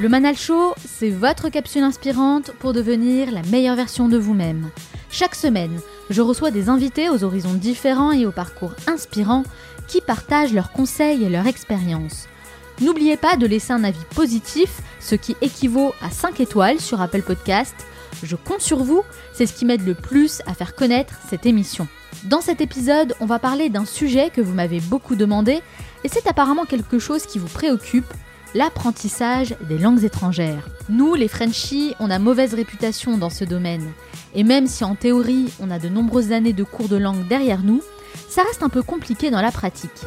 Le Manal Show, c'est votre capsule inspirante pour devenir la meilleure version de vous-même. Chaque semaine, je reçois des invités aux horizons différents et aux parcours inspirants qui partagent leurs conseils et leurs expériences. N'oubliez pas de laisser un avis positif, ce qui équivaut à 5 étoiles sur Apple Podcast. Je compte sur vous, c'est ce qui m'aide le plus à faire connaître cette émission. Dans cet épisode, on va parler d'un sujet que vous m'avez beaucoup demandé et c'est apparemment quelque chose qui vous préoccupe, l'apprentissage des langues étrangères. Nous, les Frenchies, on a mauvaise réputation dans ce domaine. Et même si en théorie, on a de nombreuses années de cours de langue derrière nous, ça reste un peu compliqué dans la pratique.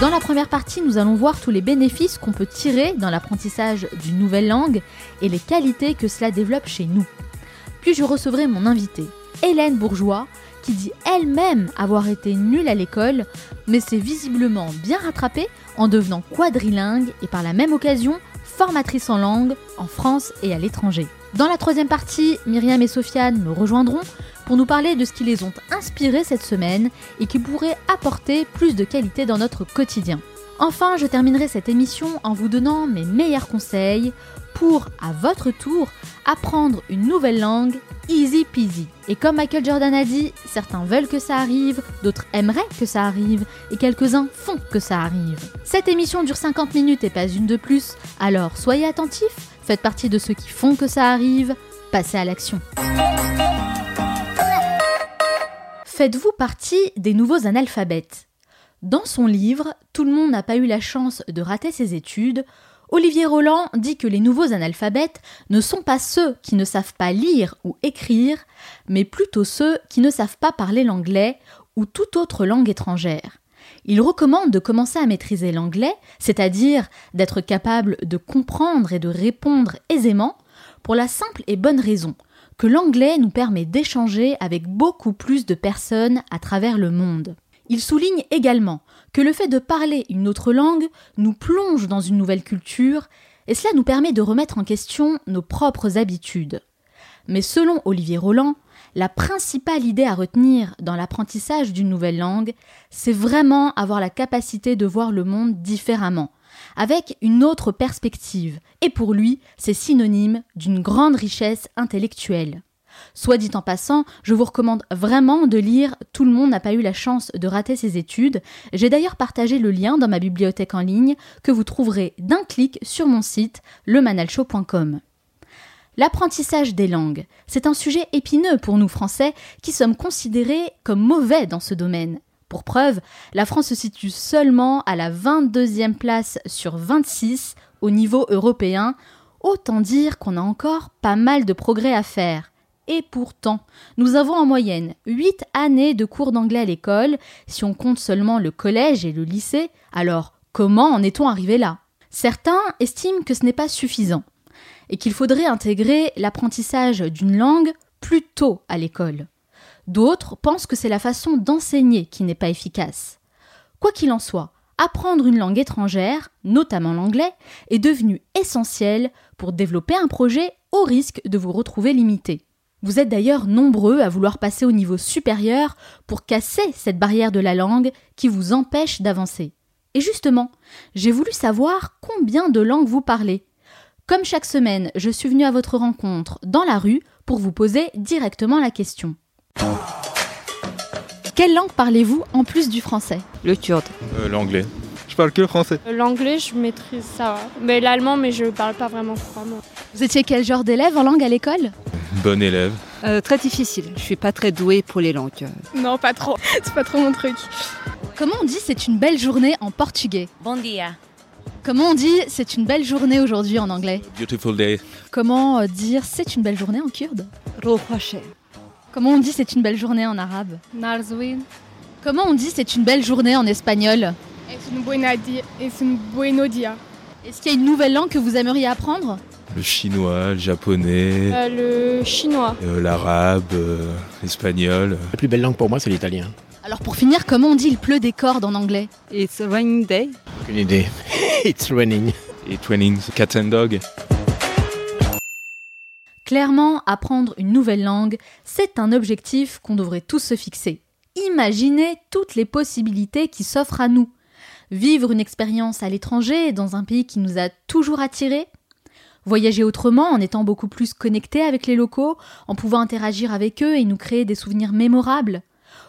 Dans la première partie, nous allons voir tous les bénéfices qu'on peut tirer dans l'apprentissage d'une nouvelle langue et les qualités que cela développe chez nous. Puis je recevrai mon invité, Hélène Bourgeois, qui dit elle-même avoir été nulle à l'école, mais s'est visiblement bien rattrapée en devenant quadrilingue et par la même occasion formatrice en langue en France et à l'étranger. Dans la troisième partie, Myriam et Sofiane me rejoindront pour nous parler de ce qui les ont inspirés cette semaine et qui pourrait apporter plus de qualité dans notre quotidien. Enfin, je terminerai cette émission en vous donnant mes meilleurs conseils pour, à votre tour, apprendre une nouvelle langue easy peasy. Et comme Michael Jordan a dit, certains veulent que ça arrive, d'autres aimeraient que ça arrive, et quelques-uns font que ça arrive. Cette émission dure 50 minutes et pas une de plus, alors soyez attentifs, faites partie de ceux qui font que ça arrive, passez à l'action. Faites-vous partie des nouveaux analphabètes? Dans son livre Tout le monde n'a pas eu la chance de rater ses études, Olivier Roland dit que les nouveaux analphabètes ne sont pas ceux qui ne savent pas lire ou écrire, mais plutôt ceux qui ne savent pas parler l'anglais ou toute autre langue étrangère. Il recommande de commencer à maîtriser l'anglais, c'est-à-dire d'être capable de comprendre et de répondre aisément, pour la simple et bonne raison que l'anglais nous permet d'échanger avec beaucoup plus de personnes à travers le monde. Il souligne également que le fait de parler une autre langue nous plonge dans une nouvelle culture et cela nous permet de remettre en question nos propres habitudes. Mais selon Olivier Roland, la principale idée à retenir dans l'apprentissage d'une nouvelle langue, c'est vraiment avoir la capacité de voir le monde différemment, avec une autre perspective, et pour lui, c'est synonyme d'une grande richesse intellectuelle. Soit dit en passant, je vous recommande vraiment de lire Tout le monde n'a pas eu la chance de rater ses études. J'ai d'ailleurs partagé le lien dans ma bibliothèque en ligne que vous trouverez d'un clic sur mon site lemanalshow.com. L'apprentissage des langues, c'est un sujet épineux pour nous Français qui sommes considérés comme mauvais dans ce domaine. Pour preuve, la France se situe seulement à la 22e place sur 26 au niveau européen, autant dire qu'on a encore pas mal de progrès à faire. Et pourtant, nous avons en moyenne 8 années de cours d'anglais à l'école, si on compte seulement le collège et le lycée, alors comment en est-on arrivé là? Certains estiment que ce n'est pas suffisant, et qu'il faudrait intégrer l'apprentissage d'une langue plus tôt à l'école. D'autres pensent que c'est la façon d'enseigner qui n'est pas efficace. Quoi qu'il en soit, apprendre une langue étrangère, notamment l'anglais, est devenu essentiel pour développer un projet au risque de vous retrouver limité. Vous êtes d'ailleurs nombreux à vouloir passer au niveau supérieur pour casser cette barrière de la langue qui vous empêche d'avancer. Et justement, j'ai voulu savoir combien de langues vous parlez. Comme chaque semaine, je suis venue à votre rencontre dans la rue pour vous poser directement la question. Quelle langue parlez-vous en plus du français? Le kurde. Euh, L'anglais. Je parle que le français. L'anglais, je maîtrise ça. Mais l'allemand, mais je parle pas vraiment couramment. Vous étiez quel genre d'élève en langue à l'école? Bon élève. Euh, très difficile. Je suis pas très douée pour les langues. Non, pas trop. C'est pas trop mon truc. Comment on dit c'est une belle journée en portugais? Bon dia. Comment on dit c'est une belle journée aujourd'hui en anglais? Beautiful day. Comment euh, dire c'est une belle journée en kurde? Rohrwache. Comment on dit c'est une belle journée en arabe? Narzwin. Comment on dit c'est une belle journée en espagnol? Es un buena dia. Es un bueno dia. Est-ce qu'il y a une nouvelle langue que vous aimeriez apprendre? Le chinois, le japonais, Euh, le chinois. euh, l'arabe, euh, l'espagnol. La plus belle langue pour moi, c'est l'italien. Alors pour finir, comment on dit il pleut des cordes en anglais? It's a rainy day. Aucune idée. It's raining. Et twinning, cat and dog. Clairement, apprendre une nouvelle langue, c'est un objectif qu'on devrait tous se fixer. Imaginez toutes les possibilités qui s'offrent à nous. Vivre une expérience à l'étranger, dans un pays qui nous a toujours attirés. Voyager autrement en étant beaucoup plus connecté avec les locaux, en pouvant interagir avec eux et nous créer des souvenirs mémorables.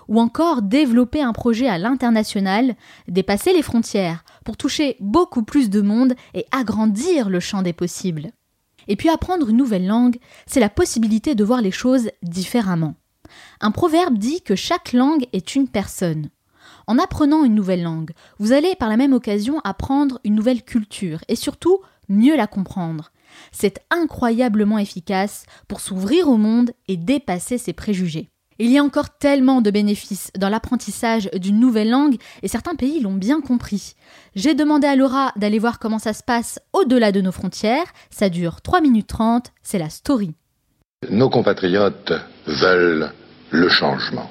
Ou encore développer un projet à l'international, dépasser les frontières pour toucher beaucoup plus de monde et agrandir le champ des possibles. Et puis apprendre une nouvelle langue, c'est la possibilité de voir les choses différemment. Un proverbe dit que chaque langue est une personne. En apprenant une nouvelle langue, vous allez par la même occasion apprendre une nouvelle culture et surtout mieux la comprendre. C'est incroyablement efficace pour s'ouvrir au monde et dépasser ses préjugés. Il y a encore tellement de bénéfices dans l'apprentissage d'une nouvelle langue et certains pays l'ont bien compris. J'ai demandé à Laura d'aller voir comment ça se passe au-delà de nos frontières. Ça dure 3 minutes 30, c'est la story. Nos compatriotes veulent le changement.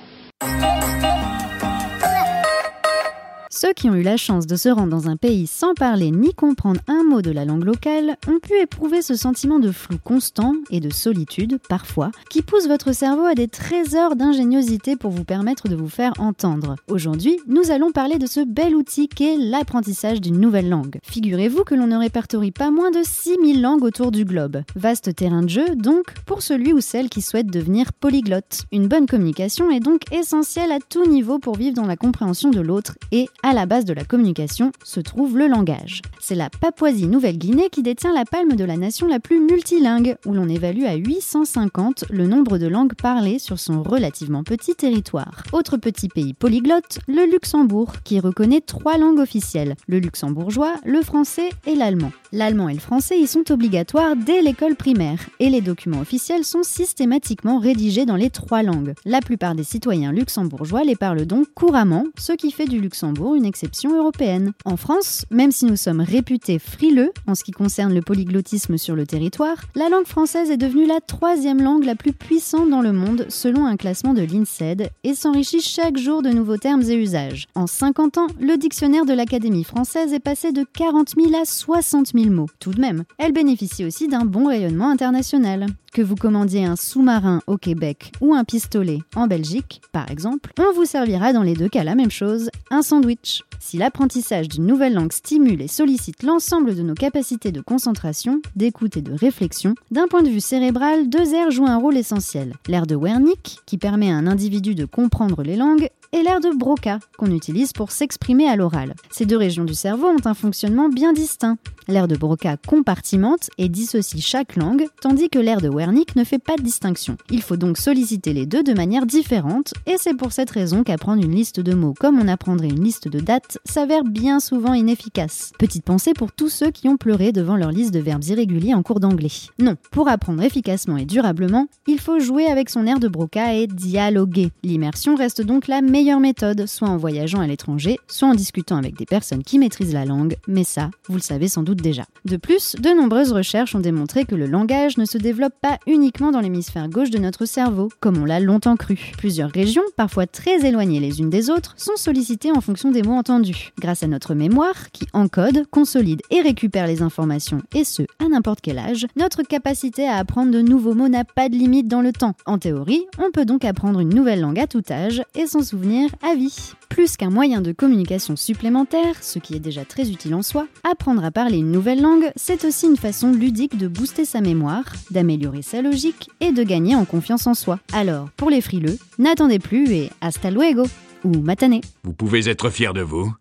Ceux qui ont eu la chance de se rendre dans un pays sans parler ni comprendre un mot de la langue locale ont pu éprouver ce sentiment de flou constant et de solitude, parfois, qui pousse votre cerveau à des trésors d'ingéniosité pour vous permettre de vous faire entendre. Aujourd'hui, nous allons parler de ce bel outil qu'est l'apprentissage d'une nouvelle langue. Figurez-vous que l'on ne répertorie pas moins de 6000 langues autour du globe. Vaste terrain de jeu, donc, pour celui ou celle qui souhaite devenir polyglotte. Une bonne communication est donc essentielle à tout niveau pour vivre dans la compréhension de l'autre et à la base de la communication se trouve le langage. C'est la Papouasie-Nouvelle-Guinée qui détient la palme de la nation la plus multilingue, où l'on évalue à 850 le nombre de langues parlées sur son relativement petit territoire. Autre petit pays polyglotte, le Luxembourg, qui reconnaît trois langues officielles, le luxembourgeois, le français et l'allemand. L'allemand et le français y sont obligatoires dès l'école primaire, et les documents officiels sont systématiquement rédigés dans les trois langues. La plupart des citoyens luxembourgeois les parlent donc couramment, ce qui fait du Luxembourg une exception européenne. En France, même si nous sommes réputés frileux en ce qui concerne le polyglottisme sur le territoire, la langue française est devenue la troisième langue la plus puissante dans le monde selon un classement de l'INSEED et s'enrichit chaque jour de nouveaux termes et usages. En 50 ans, le dictionnaire de l'Académie française est passé de 40 000 à 60 000 mots. Tout de même, elle bénéficie aussi d'un bon rayonnement international. Que vous commandiez un sous-marin au Québec ou un pistolet en Belgique, par exemple, on vous servira dans les deux cas la même chose, un sandwich. Si l'apprentissage d'une nouvelle langue stimule et sollicite l'ensemble de nos capacités de concentration, d'écoute et de réflexion, d'un point de vue cérébral, deux aires jouent un rôle essentiel. L'aire de Wernicke, qui permet à un individu de comprendre les langues, et l'aire de Broca, qu'on utilise pour s'exprimer à l'oral. Ces deux régions du cerveau ont un fonctionnement bien distinct. L'aire de Broca compartimente et dissocie chaque langue, tandis que l'aire de Wernicke ne fait pas de distinction. Il faut donc solliciter les deux de manière différente, et c'est pour cette raison qu'apprendre une liste de mots comme on apprendrait une liste de dates s'avère bien souvent inefficace. Petite pensée pour tous ceux qui ont pleuré devant leur liste de verbes irréguliers en cours d'anglais. Non, pour apprendre efficacement et durablement, il faut jouer avec son aire de Broca et dialoguer. L'immersion reste donc la meilleure méthode, soit en voyageant à l'étranger, soit en discutant avec des personnes qui maîtrisent la langue, mais ça, vous le savez sans doute déjà. De plus, de nombreuses recherches ont démontré que le langage ne se développe pas uniquement dans l'hémisphère gauche de notre cerveau, comme on l'a longtemps cru. Plusieurs régions, parfois très éloignées les unes des autres, sont sollicitées en fonction des mots entendus. Grâce à notre mémoire, qui encode, consolide et récupère les informations, et ce, à n'importe quel âge, notre capacité à apprendre de nouveaux mots n'a pas de limite dans le temps. En théorie, on peut donc apprendre une nouvelle langue à tout âge et s'en souvenir à vie. Plus qu'un moyen de communication supplémentaire, ce qui est déjà très utile en soi, apprendre à parler une nouvelle langue, c'est aussi une façon ludique de booster sa mémoire, d'améliorer sa logique et de gagner en confiance en soi. Alors, pour les frileux, n'attendez plus et hasta luego ou matane. Vous pouvez être fier de vous.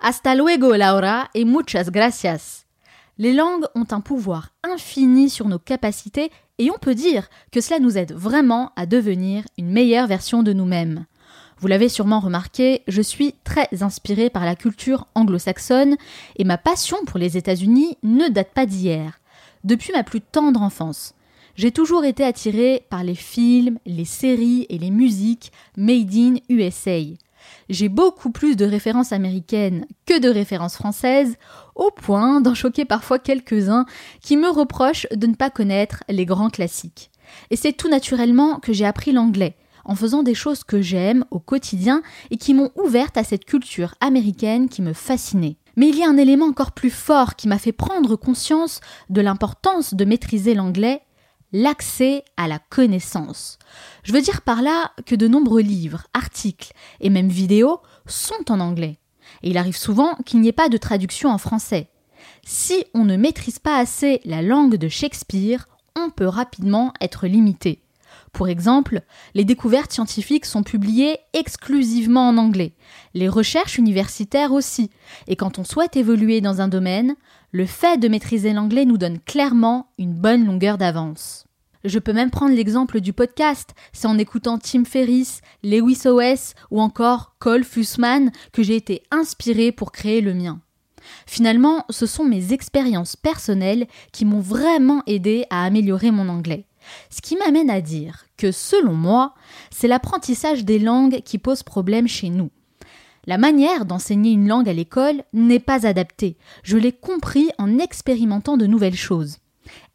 Hasta luego, Laura, et muchas gracias. Les langues ont un pouvoir infini sur nos capacités et on peut dire que cela nous aide vraiment à devenir une meilleure version de nous-mêmes. Vous l'avez sûrement remarqué, je suis très inspirée par la culture anglo-saxonne et ma passion pour les États-Unis ne date pas d'hier. Depuis ma plus tendre enfance, j'ai toujours été attirée par les films, les séries et les musiques made in USA. J'ai beaucoup plus de références américaines que de références françaises, au point d'en choquer parfois quelques-uns qui me reprochent de ne pas connaître les grands classiques. Et c'est tout naturellement que j'ai appris l'anglais, en faisant des choses que j'aime au quotidien et qui m'ont ouverte à cette culture américaine qui me fascinait. Mais il y a un élément encore plus fort qui m'a fait prendre conscience de l'importance de maîtriser l'anglais l'accès à la connaissance. Je veux dire par là que de nombreux livres, articles et même vidéos sont en anglais. Et il arrive souvent qu'il n'y ait pas de traduction en français. Si on ne maîtrise pas assez la langue de Shakespeare, on peut rapidement être limité. Pour exemple, les découvertes scientifiques sont publiées exclusivement en anglais, les recherches universitaires aussi, et quand on souhaite évoluer dans un domaine, le fait de maîtriser l'anglais nous donne clairement une bonne longueur d'avance. Je peux même prendre l'exemple du podcast, c'est en écoutant Tim Ferriss, Lewis OS ou encore Cole Fussman que j'ai été inspiré pour créer le mien. Finalement, ce sont mes expériences personnelles qui m'ont vraiment aidé à améliorer mon anglais. Ce qui m'amène à dire que, selon moi, c'est l'apprentissage des langues qui pose problème chez nous. La manière d'enseigner une langue à l'école n'est pas adaptée. Je l'ai compris en expérimentant de nouvelles choses.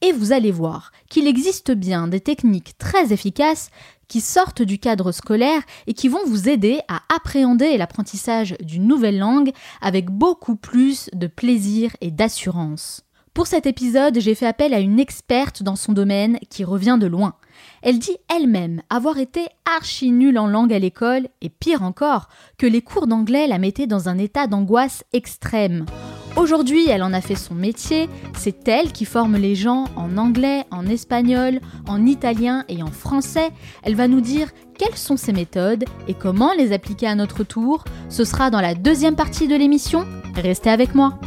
Et vous allez voir qu'il existe bien des techniques très efficaces qui sortent du cadre scolaire et qui vont vous aider à appréhender l'apprentissage d'une nouvelle langue avec beaucoup plus de plaisir et d'assurance. Pour cet épisode, j'ai fait appel à une experte dans son domaine qui revient de loin. Elle dit elle-même avoir été archi nulle en langue à l'école et pire encore, que les cours d'anglais la mettaient dans un état d'angoisse extrême. Aujourd'hui, elle en a fait son métier, c'est elle qui forme les gens en anglais, en espagnol, en italien et en français. Elle va nous dire quelles sont ses méthodes et comment les appliquer à notre tour. Ce sera dans la deuxième partie de l'émission. Restez avec moi.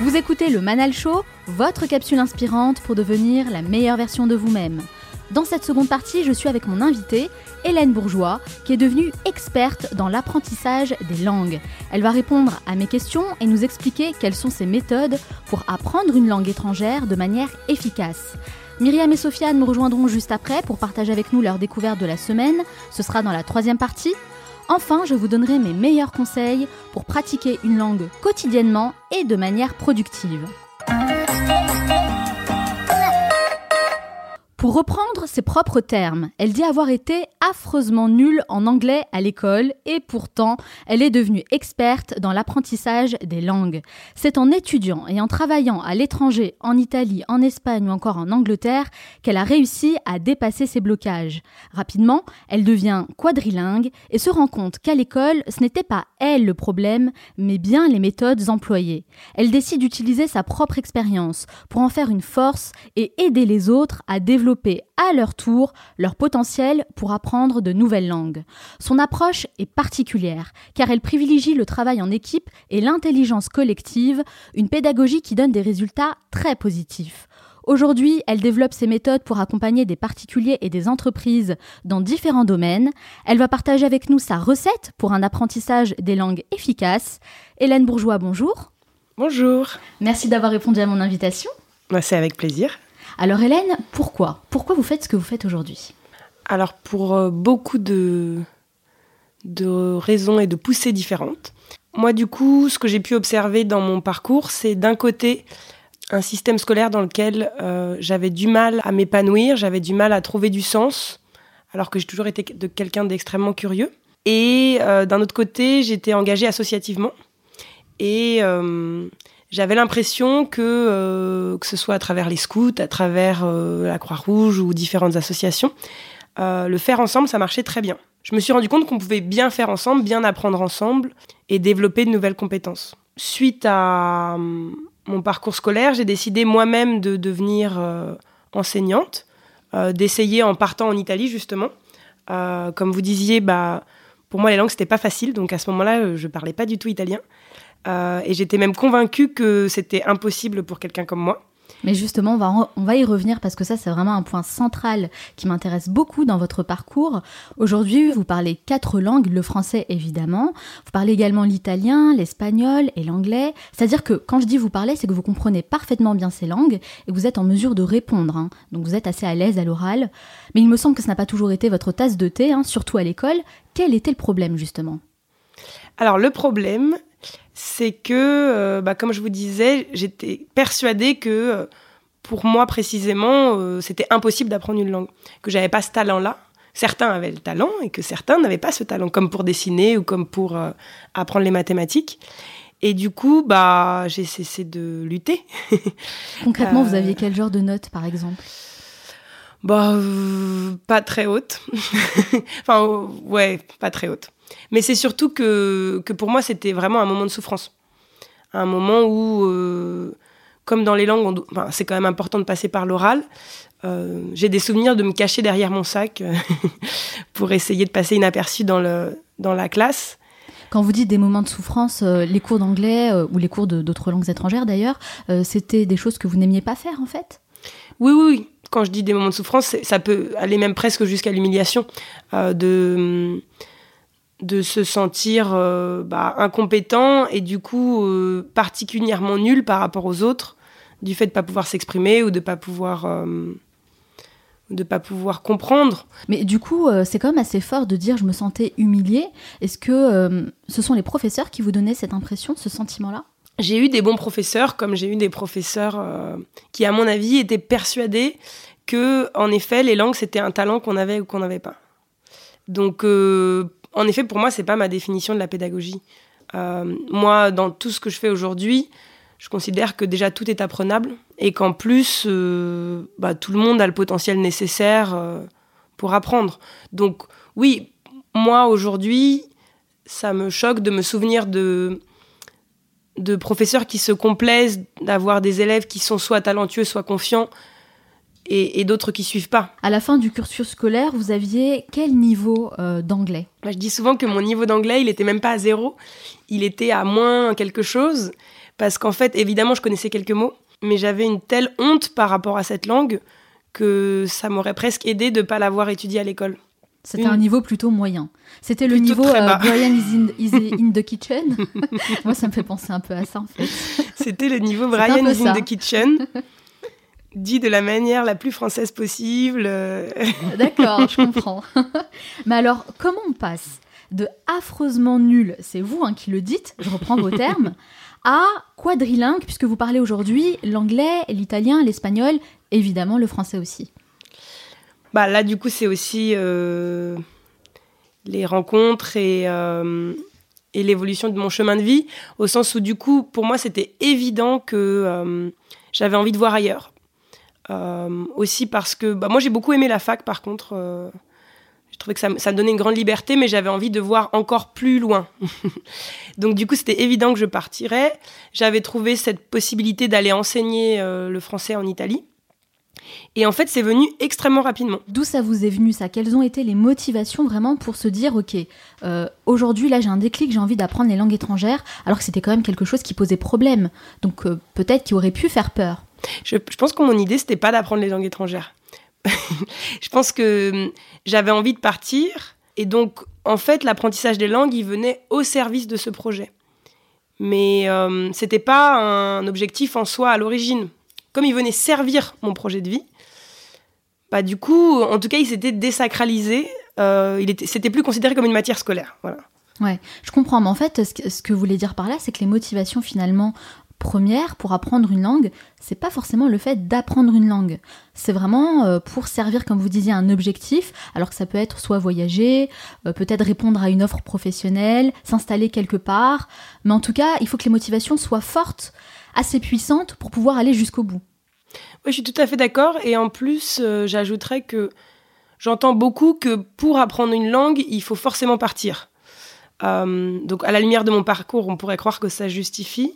Vous écoutez le Manal Show, votre capsule inspirante pour devenir la meilleure version de vous-même. Dans cette seconde partie, je suis avec mon invitée, Hélène Bourgeois, qui est devenue experte dans l'apprentissage des langues. Elle va répondre à mes questions et nous expliquer quelles sont ses méthodes pour apprendre une langue étrangère de manière efficace. Myriam et Sofiane me rejoindront juste après pour partager avec nous leur découverte de la semaine. Ce sera dans la troisième partie. Enfin, je vous donnerai mes meilleurs conseils pour pratiquer une langue quotidiennement et de manière productive. Pour reprendre ses propres termes, elle dit avoir été affreusement nulle en anglais à l'école et pourtant elle est devenue experte dans l'apprentissage des langues. C'est en étudiant et en travaillant à l'étranger, en Italie, en Espagne ou encore en Angleterre, qu'elle a réussi à dépasser ses blocages. Rapidement, elle devient quadrilingue et se rend compte qu'à l'école, ce n'était pas elle le problème, mais bien les méthodes employées. Elle décide d'utiliser sa propre expérience pour en faire une force et aider les autres à développer à leur tour leur potentiel pour apprendre de nouvelles langues. Son approche est particulière car elle privilégie le travail en équipe et l'intelligence collective, une pédagogie qui donne des résultats très positifs. Aujourd'hui, elle développe ses méthodes pour accompagner des particuliers et des entreprises dans différents domaines. Elle va partager avec nous sa recette pour un apprentissage des langues efficace. Hélène Bourgeois, bonjour. Bonjour. Merci d'avoir répondu à mon invitation. Bah, C'est avec plaisir. Alors Hélène, pourquoi? Pourquoi vous faites ce que vous faites aujourd'hui? Alors pour euh, beaucoup de, de raisons et de poussées différentes. Moi du coup, ce que j'ai pu observer dans mon parcours, c'est d'un côté un système scolaire dans lequel euh, j'avais du mal à m'épanouir, j'avais du mal à trouver du sens, alors que j'ai toujours été de quelqu'un d'extrêmement curieux. Et euh, d'un autre côté, j'étais engagée associativement. Et j'avais l'impression que, euh, que ce soit à travers les scouts, à travers euh, la Croix-Rouge ou différentes associations, euh, le faire ensemble, ça marchait très bien. Je me suis rendu compte qu'on pouvait bien faire ensemble, bien apprendre ensemble et développer de nouvelles compétences. suite à hum, mon parcours scolaire, j'ai décidé moi-même de devenir enseignante, d'essayer en partant en Italie justement. Comme vous disiez, bah, pour moi les langues c'était pas facile, donc à ce moment-là je parlais pas du tout italien. Euh, et j'étais même convaincue que c'était impossible pour quelqu'un comme moi. Mais justement, on va, on va y revenir parce que ça, c'est vraiment un point central qui m'intéresse beaucoup dans votre parcours. Aujourd'hui, vous parlez quatre langues, le français évidemment. Vous parlez également l'italien, l'espagnol et l'anglais. C'est-à-dire que quand je dis vous parlez, c'est que vous comprenez parfaitement bien ces langues et que vous êtes en mesure de répondre. hein. Donc vous êtes assez à l'aise à l'oral. Mais il me semble que ce n'a pas toujours été votre tasse de thé, hein, surtout à l'école. Quel était le problème justement? Alors le problème, c'est que, euh, bah, comme je vous disais, j'étais persuadée que euh, pour moi précisément, euh, c'était impossible d'apprendre une langue, que j'avais pas ce talent-là. Certains avaient le talent et que certains n'avaient pas ce talent, comme pour dessiner ou comme pour euh, apprendre les mathématiques. Et du coup, bah, j'ai cessé de lutter. Concrètement, vous aviez quel genre de notes par exemple? Bah, euh, pas très haute. enfin, euh, ouais, pas très haute. Mais c'est surtout que, que pour moi, c'était vraiment un moment de souffrance. Un moment où, euh, comme dans les langues, on enfin, c'est quand même important de passer par l'oral. Euh, J'ai des souvenirs de me cacher derrière mon sac pour essayer de passer inaperçu dans, le, dans la classe. Quand vous dites des moments de souffrance, euh, les cours d'anglais euh, ou les cours de- d'autres langues étrangères d'ailleurs, c'était des choses que vous n'aimiez pas faire en fait? Oui, oui, oui. Quand je dis des moments de souffrance, ça peut aller même presque jusqu'à l'humiliation, euh, de, se sentir euh, bah, incompétent et du coup euh, particulièrement nul par rapport aux autres, du fait de ne pas pouvoir s'exprimer ou de ne pas pouvoir... pas pouvoir comprendre. Mais du coup, c'est quand même assez fort de dire je me sentais humiliée. Est-ce que ce sont les professeurs qui vous donnaient cette impression, ce sentiment-là? J'ai eu des bons professeurs, comme j'ai eu des professeurs euh, qui, à mon avis, étaient persuadés que, en effet, les langues c'était un talent qu'on avait ou qu'on n'avait pas. Donc, euh, en effet, pour moi, c'est pas ma définition de la pédagogie. Euh, moi, dans tout ce que je fais aujourd'hui, je considère que déjà tout est apprenable et qu'en plus, bah, tout le monde a le potentiel nécessaire pour apprendre. Donc, oui, moi aujourd'hui, ça me choque de me souvenir de de professeurs qui se complaisent d'avoir des élèves qui sont soit talentueux, soit confiants, et, et d'autres qui suivent pas. À la fin du cursus scolaire, vous aviez quel niveau euh, d'anglais? Moi, je dis souvent que mon niveau d'anglais, il était même pas à zéro, il était à moins quelque chose, parce qu'en fait, évidemment, je connaissais quelques mots, mais j'avais une telle honte par rapport à cette langue que ça m'aurait presque aidé de pas l'avoir étudiée à l'école. C'était un niveau plutôt moyen. C'était le niveau euh. Brian is in, is in the kitchen. Moi, ça me fait penser un peu à ça en fait. C'était le niveau Brian is in the kitchen, dit de la manière la plus française possible. euh, D'accord, je comprends. Mais alors, comment on passe de affreusement nul, c'est vous hein, qui le dites, je reprends vos termes, à quadrilingue, puisque vous parlez aujourd'hui l'anglais, l'italien, l'espagnol, évidemment le français aussi. Bah là, du coup, c'est aussi euh, les rencontres et, euh, et l'évolution de mon chemin de vie, au sens où, du coup, pour moi, c'était évident que euh, j'avais envie de voir ailleurs. Aussi parce que bah, moi, j'ai beaucoup aimé la fac, par contre. je trouvais que ça, ça me donnait une grande liberté, mais j'avais envie de voir encore plus loin. Donc, du coup, c'était évident que je partirais. J'avais trouvé cette possibilité d'aller enseigner le français en Italie. Et en fait, c'est venu extrêmement rapidement. D'où ça vous est venu ça? Quelles ont été les motivations vraiment pour se dire, ok, euh, aujourd'hui là j'ai un déclic, j'ai envie d'apprendre les langues étrangères, alors que c'était quand même quelque chose qui posait problème, donc euh, peut-être qui aurait pu faire peur. Je, je pense que mon idée, c'était pas d'apprendre les langues étrangères. je pense que hum, j'avais envie de partir. Et donc, en fait, l'apprentissage des langues, il venait au service de ce projet. Mais euh, c'était pas un objectif en soi à l'origine. Comme il venait servir mon projet de vie, bah, du coup, en tout cas, il s'était désacralisé. Euh, il était, c'était plus considéré comme une matière scolaire. Voilà. Ouais, je comprends, mais en fait, ce que, ce que vous voulez dire par là, c'est que les motivations finalement premières pour apprendre une langue, c'est pas forcément le fait d'apprendre une langue. C'est vraiment euh, pour servir, comme vous disiez, un objectif, alors que ça peut être soit voyager, euh, peut-être répondre à une offre professionnelle, s'installer quelque part, mais en tout cas, il faut que les motivations soient fortes, assez puissantes pour pouvoir aller jusqu'au bout. Oui, je suis tout à fait d'accord. Et en plus, euh, j'ajouterais que j'entends beaucoup que pour apprendre une langue, il faut forcément partir. Euh, donc à la lumière de mon parcours, on pourrait croire que ça justifie.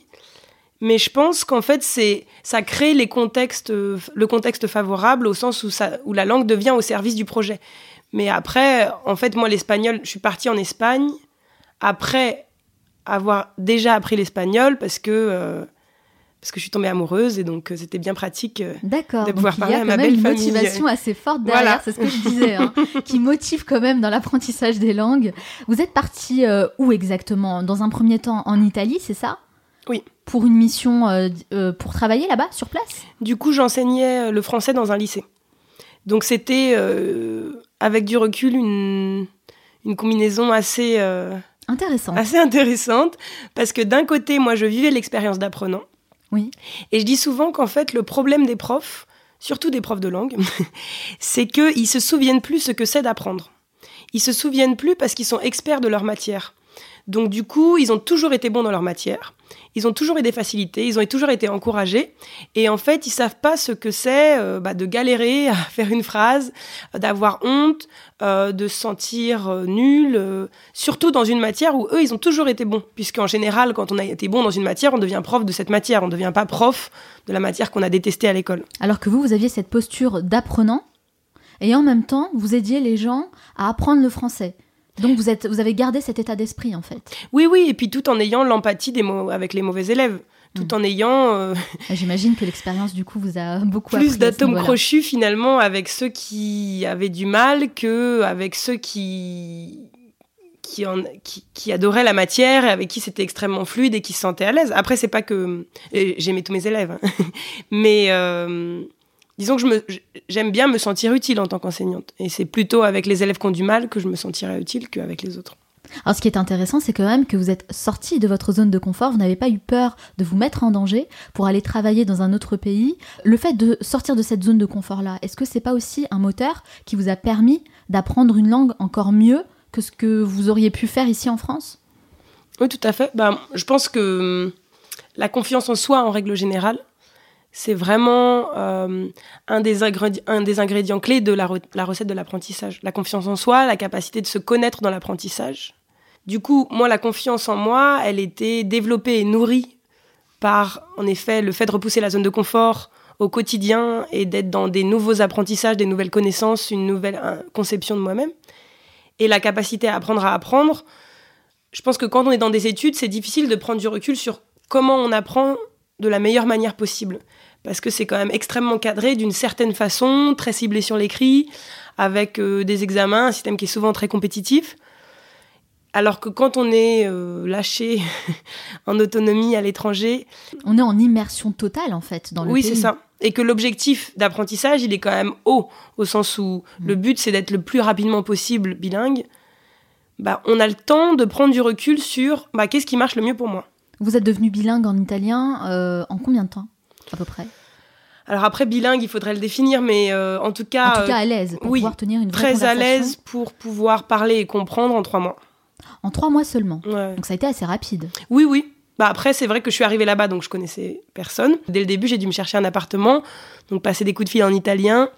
Mais je pense qu'en fait, c'est ça crée les contextes, le contexte favorable au sens où, ça, où la langue devient au service du projet. Mais après, en fait, moi, l'espagnol, je suis partie en Espagne après avoir déjà appris l'espagnol parce que euh, parce que je suis tombée amoureuse et donc euh, c'était bien pratique euh, de pouvoir parler il y a à quand ma même belle une famille. motivation assez forte derrière, Voilà. c'est ce que je disais, hein, qui motive quand même dans l'apprentissage des langues. Vous êtes parti euh, où exactement? Dans un premier temps en Italie, c'est ça? Oui. Pour une mission, pour travailler là-bas, sur place? Du coup, j'enseignais le français dans un lycée. Donc c'était, avec du recul, une, une combinaison assez, euh, Intéressant. assez intéressante. Parce que d'un côté, moi, je vivais l'expérience d'apprenant. Oui. Et je dis souvent qu'en fait, le problème des profs, surtout des profs de langue, c'est qu'ils se souviennent plus ce que c'est d'apprendre. Ils se souviennent plus parce qu'ils sont experts de leur matière. Donc du coup, ils ont toujours été bons dans leur matière. Ils ont toujours eu des facilités, ils ont toujours été encouragés. Et en fait, ils savent pas ce que c'est euh, bah, de galérer à faire une phrase, d'avoir honte, euh, de se sentir euh, nul, surtout dans une matière où eux, ils ont toujours été bons. Puisqu'en général, quand on a été bon dans une matière, on devient prof de cette matière. On ne devient pas prof de la matière qu'on a détestée à l'école. Alors que vous, vous aviez cette posture d'apprenant, et en même temps, vous aidiez les gens à apprendre le français. Donc vous, êtes, vous avez gardé cet état d'esprit, en fait. Oui, oui, et puis tout en ayant l'empathie des avec les mauvais élèves. Tout en ayant euh, J'imagine que l'expérience, du coup, vous a beaucoup plus d'atomes crochus finalement avec ceux qui avaient du mal que avec ceux qui qui, en, qui, qui adoraient la matière et avec qui c'était extrêmement fluide et qui se sentaient à l'aise. Après, c'est pas que j'aimais tous mes élèves, hein. mais euh, disons que je me j'aime bien me sentir utile en tant qu'enseignante. Et c'est plutôt avec les élèves qui ont du mal que je me sentirais utile qu'avec les autres. Alors ce qui est intéressant, c'est quand même que vous êtes sorti de votre zone de confort, vous n'avez pas eu peur de vous mettre en danger pour aller travailler dans un autre pays. Le fait de sortir de cette zone de confort-là, est-ce que c'est pas aussi un moteur qui vous a permis d'apprendre une langue encore mieux que ce que vous auriez pu faire ici en France? Oui, tout à fait. Ben, je pense que hum, la confiance en soi, en règle générale, c'est vraiment euh, un, des ingrédients, clés de la, la recette de l'apprentissage. La confiance en soi, la capacité de se connaître dans l'apprentissage. Du coup, moi, la confiance en moi, elle était développée et nourrie par, en effet, le fait de repousser la zone de confort au quotidien et d'être dans des nouveaux apprentissages, des nouvelles connaissances, une nouvelle conception de moi-même. Et la capacité à apprendre à apprendre, je pense que quand on est dans des études, c'est difficile de prendre du recul sur comment on apprend de la meilleure manière possible. Parce que c'est quand même extrêmement cadré d'une certaine façon, très ciblé sur l'écrit, avec euh, des examens, un système qui est souvent très compétitif. Alors que quand on est euh, lâché en autonomie à l'étranger, On est en immersion totale en fait dans le oui, pays. c'est ça. Et que l'objectif d'apprentissage, il est quand même haut, au sens où Mm. le but, c'est d'être le plus rapidement possible bilingue. Bah, on a le temps de prendre du recul sur bah, qu'est-ce qui marche le mieux pour moi. Vous êtes devenu bilingue en italien euh, en combien de temps à peu près? Alors après, bilingue, il faudrait le définir, mais euh, en tout cas, En tout cas euh, à l'aise pour oui, pouvoir tenir une vraie très à l'aise pour pouvoir parler et comprendre en trois mois. en trois mois seulement. Ouais. Donc ça a été assez rapide. Oui, oui. Bah après, c'est vrai que je suis arrivée là-bas, donc je connaissais personne. Dès le début, j'ai dû me chercher un appartement, donc passer des coups de fil en italien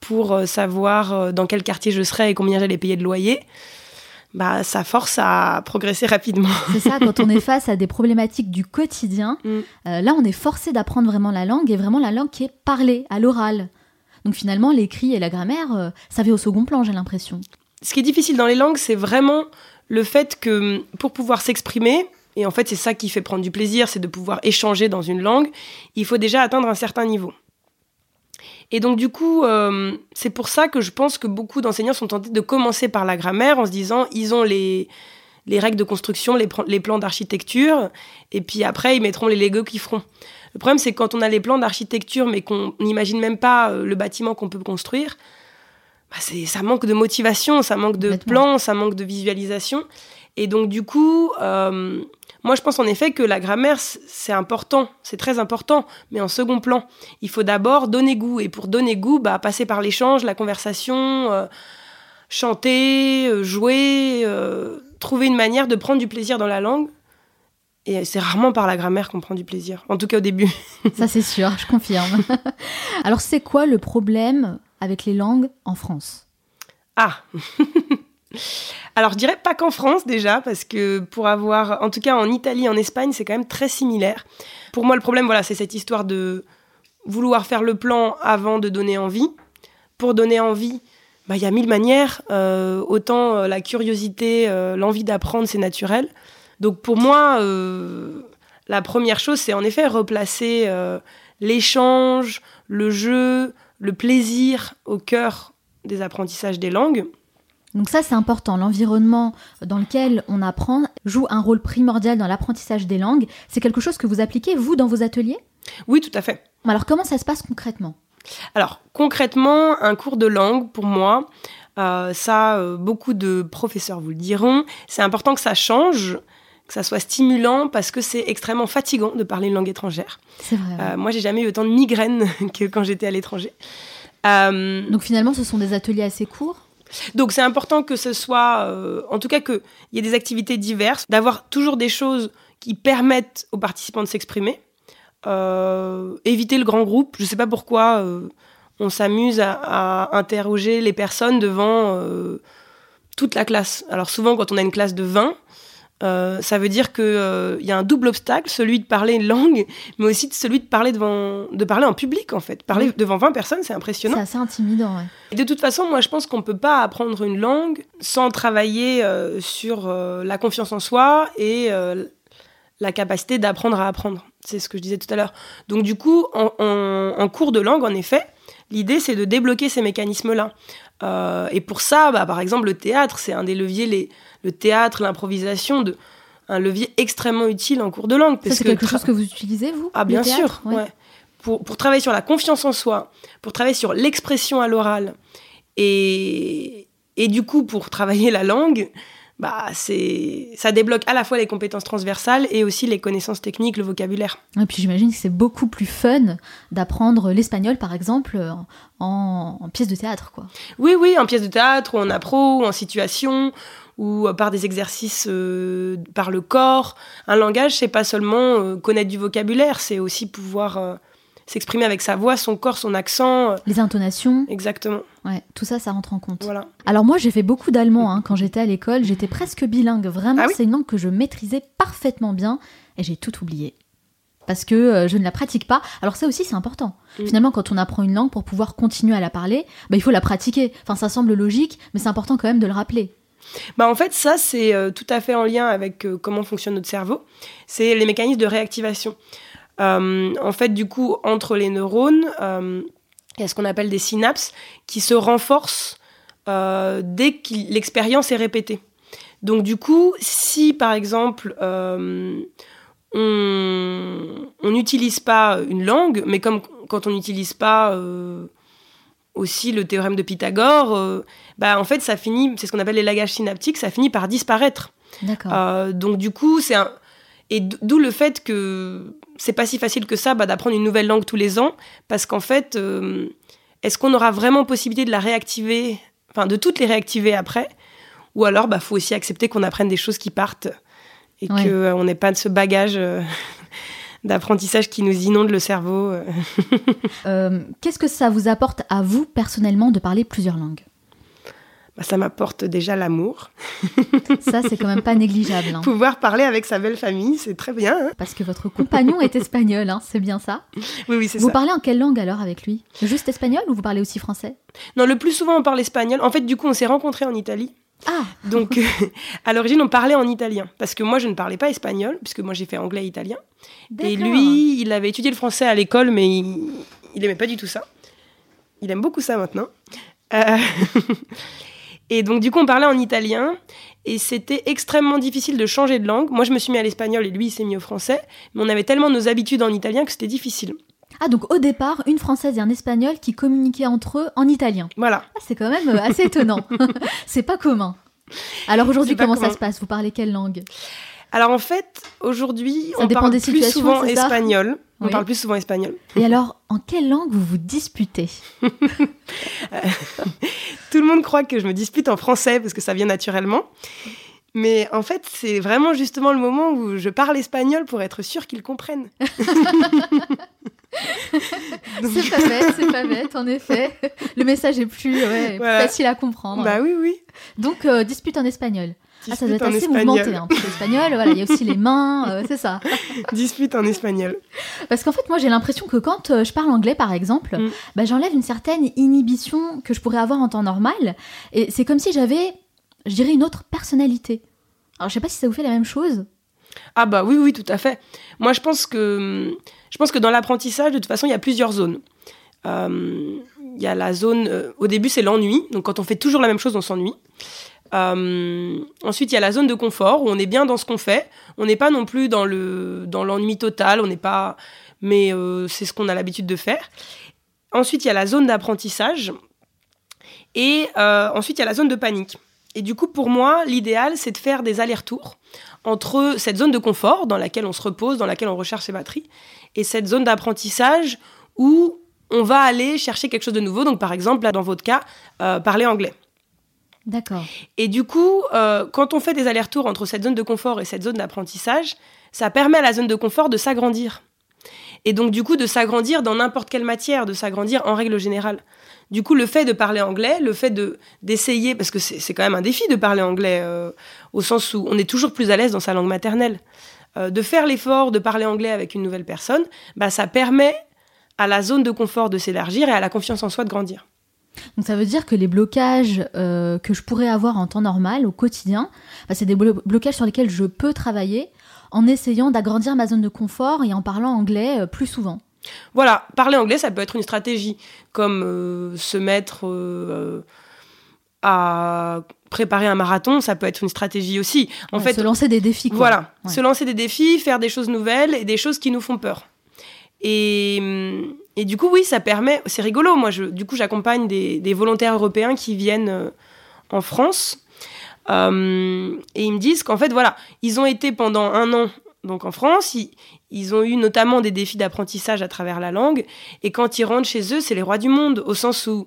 pour euh, savoir euh, dans quel quartier je serais et combien j'allais payer de loyer. Bah, ça force à progresser rapidement. C'est ça, quand on est face à des problématiques du quotidien, Mm. euh, là on est forcé d'apprendre vraiment la langue et vraiment la langue qui est parlée, à l'oral. Donc finalement, l'écrit et la grammaire, euh, ça vient au second plan, j'ai l'impression. Ce qui est difficile dans les langues, c'est vraiment le fait que pour pouvoir s'exprimer, et en fait c'est ça qui fait prendre du plaisir, c'est de pouvoir échanger dans une langue, il faut déjà atteindre un certain niveau. Et donc du coup, euh, c'est pour ça que je pense que beaucoup d'enseignants sont tentés de commencer par la grammaire en se disant ils ont les, les règles de construction, les, plans d'architecture, et puis après ils mettront les Legos qu'ils feront. Le problème c'est quand on a les plans d'architecture mais qu'on n'imagine même pas euh, le bâtiment qu'on peut construire, bah, c'est, ça manque de motivation, ça manque de plan, ça manque de visualisation. Et donc, du coup, euh, moi, je pense en effet que la grammaire, c'est important, c'est très important, mais en second plan. Il faut d'abord donner goût. Et pour donner goût, bah, passer par l'échange, la conversation, euh, chanter, euh, jouer, euh, trouver une manière de prendre du plaisir dans la langue. Et c'est rarement par la grammaire qu'on prend du plaisir, en tout cas au début. Ça c'est sûr, je confirme. Alors c'est quoi le problème avec les langues en France? Ah Alors, je dirais pas qu'en France déjà, parce que pour avoir, en tout cas en Italie, en Espagne, c'est quand même très similaire. Pour moi, le problème, voilà, c'est cette histoire de vouloir faire le plan avant de donner envie. Pour donner envie, bah, il y a mille manières. Euh, autant euh, la curiosité, euh, l'envie d'apprendre, c'est naturel. Donc pour moi, la première chose, c'est en effet replacer l'échange, le jeu, le plaisir au cœur des apprentissages des langues. Donc ça, c'est important. L'environnement dans lequel on apprend joue un rôle primordial dans l'apprentissage des langues. C'est quelque chose que vous appliquez, vous, dans vos ateliers? Oui, tout à fait. Alors comment ça se passe concrètement? Alors, concrètement, un cours de langue, pour moi, euh, ça, euh, beaucoup de professeurs vous le diront, c'est important que ça change, que ça soit stimulant, parce que c'est extrêmement fatigant de parler une langue étrangère. C'est vrai. Euh, moi, j'ai jamais eu autant de migraines que quand j'étais à l'étranger. Euh, Donc finalement, ce sont des ateliers assez courts? Donc c'est important que ce soit, euh, en tout cas qu'il y ait des activités diverses, d'avoir toujours des choses qui permettent aux participants de s'exprimer. Euh, éviter le grand groupe, je sais pas pourquoi euh, on s'amuse à, interroger les personnes devant toute la classe. Alors souvent quand on a une classe de 20, euh, ça veut dire qu'il il y a un double obstacle, celui de parler une langue, mais aussi de celui de parler, devant, de parler en public en fait. Parler Oui. devant 20 personnes, c'est C'est impressionnant. assez intimidant, ouais. Et De toute façon, moi, je pense qu'on ne peut pas apprendre une langue sans travailler euh, sur euh, la confiance en soi et euh, la capacité d'apprendre à apprendre. C'est ce que je disais tout à l'heure. Donc, du coup, en, en- en cours de langue, en effet, l'idée, c'est de débloquer ces mécanismes-là. Euh, et pour ça, bah, par exemple, le théâtre, c'est un des leviers, les, le théâtre, l'improvisation, de, un levier extrêmement utile en cours de langue. Ça, c'est que quelque tra- chose que vous utilisez, vous ah bien théâtre sûr, Ouais. ouais. Pour, pour travailler sur la confiance en soi, pour travailler sur l'expression à l'oral, et, et du coup pour travailler la langue, bah c'est ça débloque à la fois les compétences transversales et aussi les connaissances techniques, le vocabulaire. Et puis j'imagine que c'est beaucoup plus fun d'apprendre l'espagnol, par exemple, en, en pièce de théâtre, quoi. Oui, oui, en pièce de théâtre, ou en appro, ou en situation, ou euh, par des exercices euh, par le corps. Un langage, c'est pas seulement euh, connaître du vocabulaire, c'est aussi pouvoir euh, s'exprimer avec sa voix, son corps, son accent. Les intonations, exactement. ouais, tout ça, ça rentre en compte. Voilà. Alors moi, j'ai fait beaucoup d'allemand hein, quand j'étais à l'école. J'étais presque bilingue. Vraiment, Ah oui c'est une langue que je maîtrisais parfaitement bien et j'ai tout oublié. Parce que je ne la pratique pas. Alors ça aussi, c'est important. Mm. Finalement, quand on apprend une langue pour pouvoir continuer à la parler, bah, il faut la pratiquer. Enfin, ça semble logique, mais c'est important quand même de le rappeler. Bah en fait, ça, c'est euh, tout à fait en lien avec euh, comment fonctionne notre cerveau. C'est les mécanismes de réactivation. Euh, en fait, du coup, entre les neurones, il y a ce qu'on appelle des synapses qui se renforcent dès que l'expérience est répétée. Donc, du coup, si par exemple, on n'utilise pas une langue, mais comme quand on n'utilise pas aussi le théorème de Pythagore, euh, bah en fait ça finit, c'est ce qu'on appelle les lagages synaptiques, ça finit par disparaître. D'accord. Euh, donc du coup c'est un et d'où le fait que c'est pas si facile que ça bah, d'apprendre une nouvelle langue tous les ans, parce qu'en fait euh, est-ce qu'on aura vraiment possibilité de la réactiver, enfin de toutes les réactiver après, ou alors bah faut aussi accepter qu'on apprenne des choses qui partent et Ouais. que euh, on n'ait pas de ce bagage. D'apprentissage qui nous inonde le cerveau. euh. Euh, Qu'est-ce que ça vous apporte à vous personnellement de parler plusieurs langues? Bah, ça m'apporte déjà l'amour. Ça, c'est quand même pas négligeable. hein. Pouvoir parler avec sa belle famille, c'est très bien. hein. Parce que votre compagnon est espagnol, hein, c'est bien ça? Oui, oui, c'est Vous ça. parlez en quelle langue alors avec lui? Juste espagnol ou vous parlez aussi français? Non, le plus souvent, on parle espagnol. En fait, du coup, on s'est rencontrés en Italie. Ah Donc, euh, à l'origine, on parlait en italien. Parce que moi, je ne parlais pas espagnol, puisque moi, j'ai fait anglais et italien. Et lui, il avait étudié le français à l'école, mais il, il aimait pas du tout ça. Il aime beaucoup ça maintenant. Euh, et donc, du coup, on parlait en italien. Et c'était extrêmement difficile de changer de langue. Moi, je me suis mis à l'espagnol et lui, il s'est mis au français. Mais on avait tellement nos habitudes en italien que c'était difficile. Ah, donc au départ, une française et un espagnol qui communiquaient entre eux en italien. Voilà. Ah, c'est quand même euh, assez étonnant. c'est pas commun. Alors aujourd'hui, comment ça se passe? Vous parlez quelle langue? Alors en fait, aujourd'hui, on dépend parle des plus souvent espagnol. On Oui. parle plus souvent espagnol. Et alors, en quelle langue vous vous disputez? Tout le monde croit que je me dispute en français parce que ça vient naturellement. Mais en fait, c'est vraiment justement le moment où je parle espagnol pour être sûr qu'ils comprennent. C'est pas bête, c'est pas bête, en effet. Le message est plus, ouais, plus Voilà. facile à comprendre. Bah oui, oui. Donc, euh, dispute en espagnol. Ah, ça doit être assez espagnol. mouvementé, hein, parce que l'espagnol, voilà, il y a aussi les mains, euh, c'est ça. Dispute en espagnol. Parce qu'en fait, moi, j'ai l'impression que quand euh, je parle anglais, par exemple, Mm. bah, j'enlève une certaine inhibition que je pourrais avoir en temps normal. Et c'est comme si j'avais, je dirais, une autre personnalité. Alors, je sais pas si ça vous fait la même chose. Ah bah oui, oui, tout à fait. Moi, je pense que, je pense que dans l'apprentissage, de toute façon, il y a plusieurs zones. Euh, Il y a la zone, euh, au début, c'est l'ennui. Donc, quand on fait toujours la même chose, on s'ennuie. Euh, ensuite, il y a la zone de confort où on est bien dans ce qu'on fait. On n'est pas non plus dans dans l'ennui total. On n'est pas, mais c'est ce qu'on a l'habitude de faire. Ensuite, il y a la zone d'apprentissage et ensuite il y a la zone de panique. Et du coup, pour moi, l'idéal, c'est de faire des allers-retours entre cette zone de confort dans laquelle on se repose, dans laquelle on recharge ses batteries, et cette zone d'apprentissage où on va aller chercher quelque chose de nouveau. Donc, par exemple, là, dans votre cas, euh, parler anglais. D'accord. Et du coup, euh, quand on fait des allers-retours entre cette zone de confort et cette zone d'apprentissage, ça permet à la zone de confort de s'agrandir. Et donc, du coup, de s'agrandir dans n'importe quelle matière, de s'agrandir en règle générale. Du coup, le fait de parler anglais, le fait de d'essayer, parce que c'est quand même un défi de parler anglais, euh, au sens où on est toujours plus à l'aise dans sa langue maternelle, euh, de faire l'effort de parler anglais avec une nouvelle personne, bah, ça permet à la zone de confort de s'élargir et à la confiance en soi de grandir. Donc ça veut dire que les blocages euh, que je pourrais avoir en temps normal, au quotidien, bah, c'est des blo- blocages sur lesquels je peux travailler en essayant d'agrandir ma zone de confort et en parlant anglais euh, plus souvent. Voilà, parler anglais, ça peut être une stratégie, comme euh, se mettre euh, à préparer un marathon, ça peut être une stratégie aussi. En Ouais, fait, se lancer des défis. Quoi. voilà, Ouais. se lancer des défis, faire des choses nouvelles et des choses qui nous font peur. Et, et du coup, oui, ça permet, c'est rigolo. Moi, je, du coup, j'accompagne des, des volontaires européens qui viennent en France. Euh, et ils me disent qu'en fait, voilà, ils ont été pendant un an donc en France, ils, ont eu notamment des défis d'apprentissage à travers la langue. Et quand ils rentrent chez eux, c'est les rois du monde, au sens où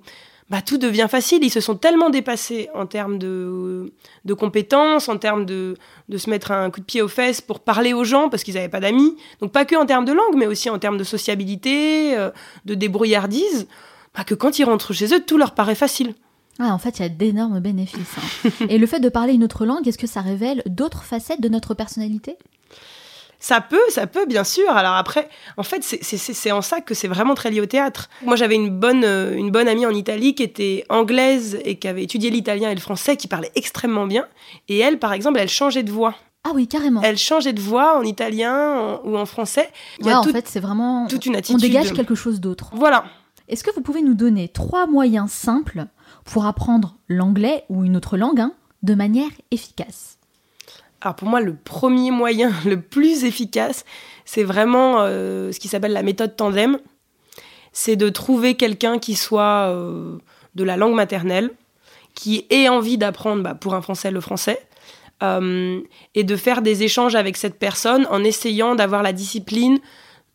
bah, tout devient facile. Ils se sont tellement dépassés en termes de, compétences, en termes de, de se mettre un coup de pied aux fesses pour parler aux gens parce qu'ils n'avaient pas d'amis. Donc pas que en termes de langue, mais aussi en termes de sociabilité, euh, de débrouillardise, bah, que quand ils rentrent chez eux, tout leur paraît facile. Ouais, en fait, il y a d'énormes bénéfices. hein. et le fait de parler une autre langue, est-ce que ça révèle d'autres facettes de notre personnalité? Ça peut, ça peut, bien sûr. Alors après, en fait, c'est- en ça que c'est vraiment très lié au théâtre. Moi, j'avais une bonne, euh, une bonne amie en Italie qui était anglaise et qui avait étudié l'italien et le français, qui parlait extrêmement bien. Et elle, par exemple, elle changeait de voix. Ah oui, carrément. Elle changeait de voix en italien en- ou en français. Il y en fait, c'est vraiment. toute une On attitude. dégage quelque chose d'autre. Voilà. Est-ce que vous pouvez nous donner trois moyens simples pour apprendre l'anglais ou une autre langue hein, de manière efficace Alors pour moi, le premier moyen le plus efficace, c'est vraiment euh, ce qui s'appelle la méthode tandem. C'est de trouver quelqu'un qui soit euh, de la langue maternelle, qui ait envie d'apprendre bah, pour un Français le français, euh, et de faire des échanges avec cette personne en essayant d'avoir la discipline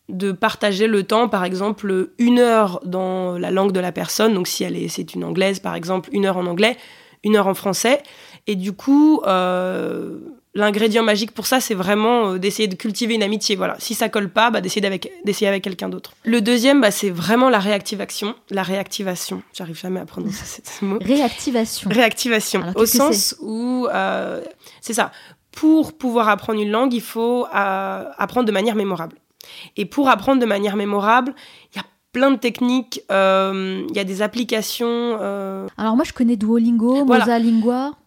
de partager le temps, par exemple, une heure dans la langue de la personne. Donc si elle est, c'est une anglaise, par exemple, une heure en anglais, une heure en français. Et du coup, euh, l'ingrédient magique pour ça, c'est vraiment euh, d'essayer de cultiver une amitié. Voilà. Si ça colle pas, bah, d'essayer avec, d'essayer avec quelqu'un d'autre. Le deuxième, bah, c'est vraiment la réactivation. La réactivation. J'arrive jamais à prononcer ce- mot. Réactivation. Réactivation, Alors, au sens où, euh, c'est ça, pour pouvoir apprendre une langue, il faut euh, apprendre de manière mémorable. Et pour apprendre de manière mémorable, il y a plein de techniques, euh, il y a des applications, euh, Alors moi, je connais Duolingo, Voilà.